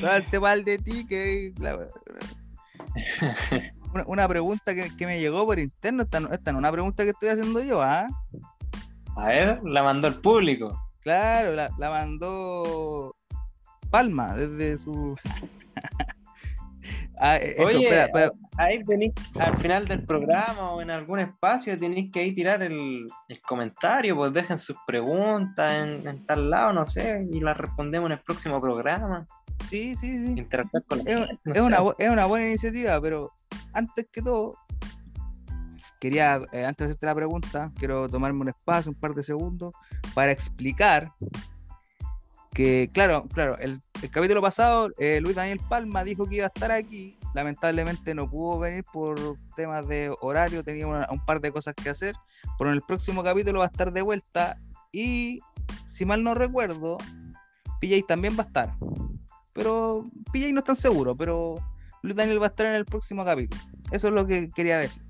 Todo el tema de ti, que una, una pregunta que, que me llegó por interno, esta, no- esta no es una pregunta que estoy haciendo yo, ¿ah? A ver, la mandó el público. Claro, la, la mandó Palma desde su. ah, eso, Oye, espera, espera. Ahí tenéis, al final del programa o en algún espacio, tenéis que ahí tirar el, el comentario, pues dejen sus preguntas en, en tal lado, no sé, y las respondemos en el próximo programa. Sí, sí, sí. Interactuar con la Es, gente, no es una, es una buena iniciativa, pero antes que todo, quería, eh, antes de hacerte la pregunta, quiero tomarme un espacio, un par de segundos, para explicar que, claro, claro, el, capítulo pasado, eh, Luis Daniel Palma dijo que iba a estar aquí. Lamentablemente no pudo venir por temas de horario, tenía un par de cosas que hacer. Pero en el próximo capítulo va a estar de vuelta. Y si mal no recuerdo, PJ también va a estar. Pero PJ no está seguro, pero Luis Daniel va a estar en el próximo capítulo. Eso es lo que quería decir.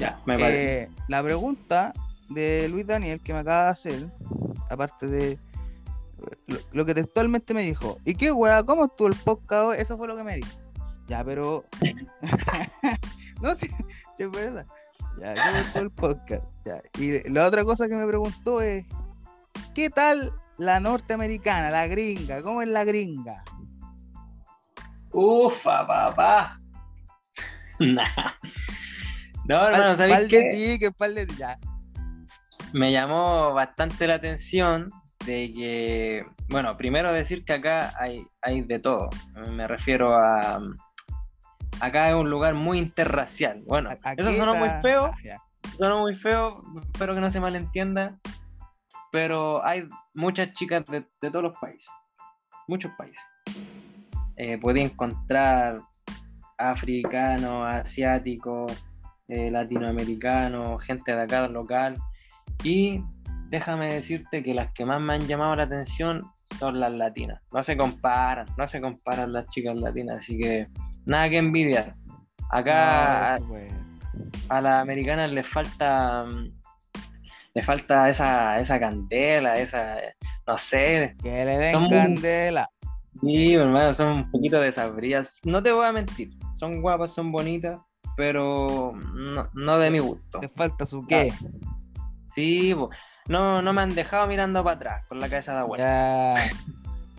Ya, me parece. Eh, la pregunta de Luis Daniel que me acaba de hacer, aparte de lo, que textualmente me dijo, ¿y qué weá? ¿Cómo estuvo el podcast? Eso fue lo que me dijo. Ya, pero. no, sí, sí, es verdad. Ya, ¿cómo estuvo el podcast? Ya. Y la otra cosa que me preguntó es: ¿qué tal la norteamericana, la gringa? ¿Cómo es la gringa? Ufa, papá. No, hermano, ¿sabes qué? de ti, que pal de ti, ya. Me llamó bastante la atención de que, bueno, primero decir que acá hay, hay de todo. Me refiero a. Acá es un lugar muy interracial. Bueno, eso sonó muy feo. Ah, sonó muy feo, espero que no se malentienda. Pero hay muchas chicas de, todos los países. Muchos países. Eh, puede encontrar africanos, asiáticos, eh, latinoamericanos, gente de acá local. Y déjame decirte que las que más me han llamado la atención son las latinas. No se comparan, no se comparan las chicas latinas, así que nada que envidiar. Acá a, las americanas les falta le falta esa, esa candela, esa no sé. Que le den candela. Sí, hermano, son un poquito desabrías. No te voy a mentir, son guapas, son bonitas, pero no, de mi gusto. Le falta su qué. Sí, no, no me han dejado mirando para atrás con la cabeza de vuelta. Ya.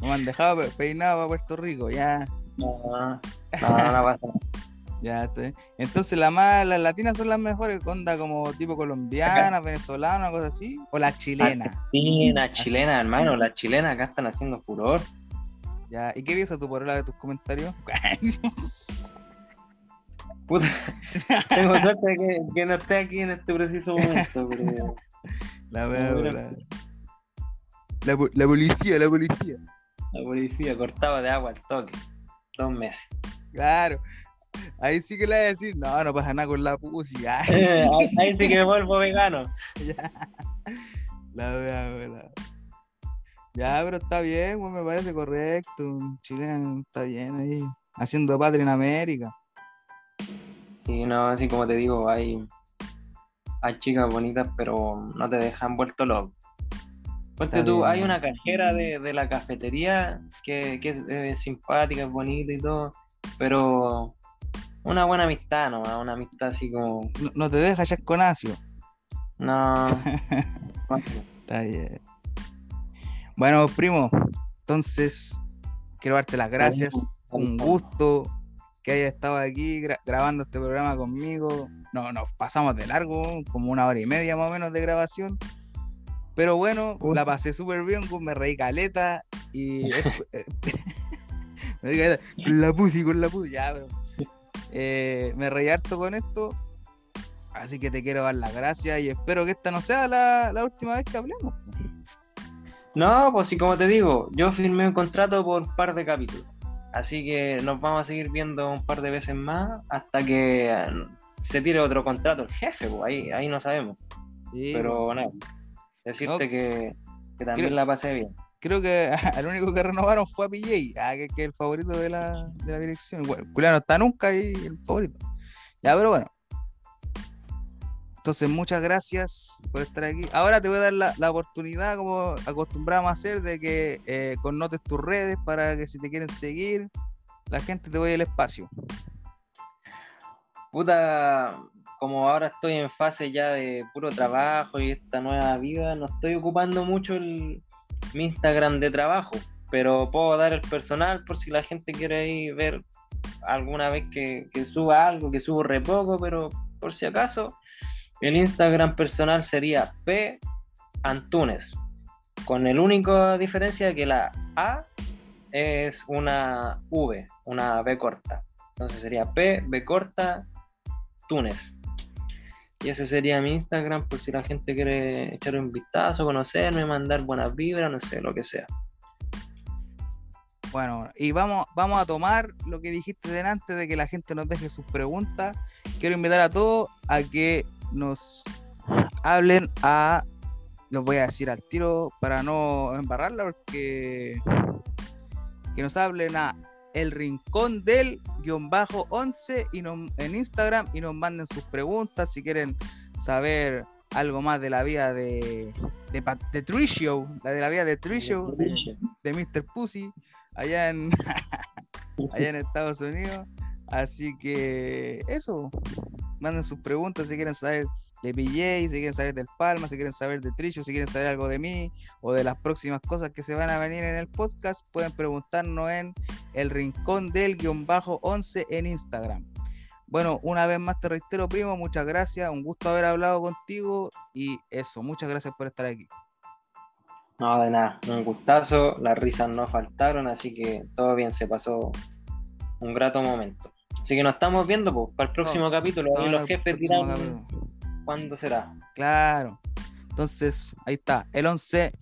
No me han dejado peinado a Puerto Rico, ya. No, no, no, pasa Ya, estoy. Entonces, la más, las latinas son las mejores, onda como tipo colombiana, venezolana, cosa así, o las chilenas. la chilena, hermano, las chilenas acá están haciendo furor. Ya, ¿y qué piensas tú por de tus comentarios? Puta, tengo suerte que, que no esté aquí en este preciso momento, pero... La, la, la, policía, la policía. La policía cortaba de agua al toque. Dos meses. Claro. Ahí sí que le voy a decir, no, no pasa nada con la pussy. ahí, sí que me vuelvo vegano. ya. La verdad, Ya, pero está bien, me parece correcto. Un chileno está bien ahí, haciendo patria en América. Sí, no, así como te digo, hay, hay chicas bonitas, pero no te dejan vuelto loco. Porque tú, hay una cajera de, la cafetería que, es, simpática, es bonita y todo, pero una buena amistad, ¿no? Una amistad así como. No, te deja ya con asio. No. Está bien. Bueno, primo, entonces quiero darte las gracias. Un gusto que haya estado aquí grabando este programa conmigo. No, nos pasamos de largo, como una hora y media más o menos de grabación. Pero bueno, la pasé súper bien, me reí caleta y... me reí caleta, con la pussy, con la pussy, ya, eh, me reí harto con esto. Así que te quiero dar las gracias y espero que esta no sea la, la última vez que hablemos. No, pues sí, como te digo, yo firmé un contrato por un par de capítulos. Así que nos vamos a seguir viendo un par de veces más hasta que eh, se tire otro contrato el jefe, pues, ahí, ahí no sabemos. Pero nada, decirte que, también la pasé bien. Creo que el único que renovaron fue a PJ, ah, que, es el favorito de la, de la dirección. Bueno, no está nunca ahí el favorito. Ya, pero bueno, entonces, muchas gracias por estar aquí. Ahora te voy a dar la, oportunidad, como acostumbramos a hacer, de que eh, connotes tus redes para que si te quieren seguir, la gente te vaya el espacio. Puta, como ahora estoy en fase ya de puro trabajo y esta nueva vida, no estoy ocupando mucho el, mi Instagram de trabajo, pero puedo dar el personal por si la gente quiere ir ver alguna vez que, que suba algo, que subo re poco, pero por si acaso el Instagram personal sería P Antunes, con el único diferencia que la A es una V, una B corta. Entonces sería P, B corta, Túnez. Y ese sería mi Instagram por si la gente quiere echar un vistazo, conocerme, mandar buenas vibras, no sé, lo que sea. Bueno, y vamos, vamos a tomar lo que dijiste delante de que la gente nos deje sus preguntas. Quiero invitar a todos a que nos hablen a, los voy a decir al tiro para no embarrarla, porque que nos hablen a el rincón del guion bajo 11 y en Instagram y nos manden sus preguntas si quieren saber algo más de la vida de, de, de Trisho, la de la vida de Trisho, de, de Mr. Pussy, allá en, allá en Estados Unidos. Así que eso, manden sus preguntas si quieren saber de PJ, si quieren saber del Palma, si quieren saber de Trillo, si quieren saber algo de mí o de las próximas cosas que se van a venir en el podcast, pueden preguntarnos en el rincón del guion bajo 11 en Instagram. Bueno, una vez más te reitero, primo, muchas gracias, un gusto haber hablado contigo y eso, muchas gracias por estar aquí. No, de nada, un gustazo, las risas no faltaron, así que todo bien, se pasó un grato momento. Así que nos estamos viendo pues, para el próximo capítulo. Y los jefes dirán cuándo será. Claro. Entonces, ahí está, el 11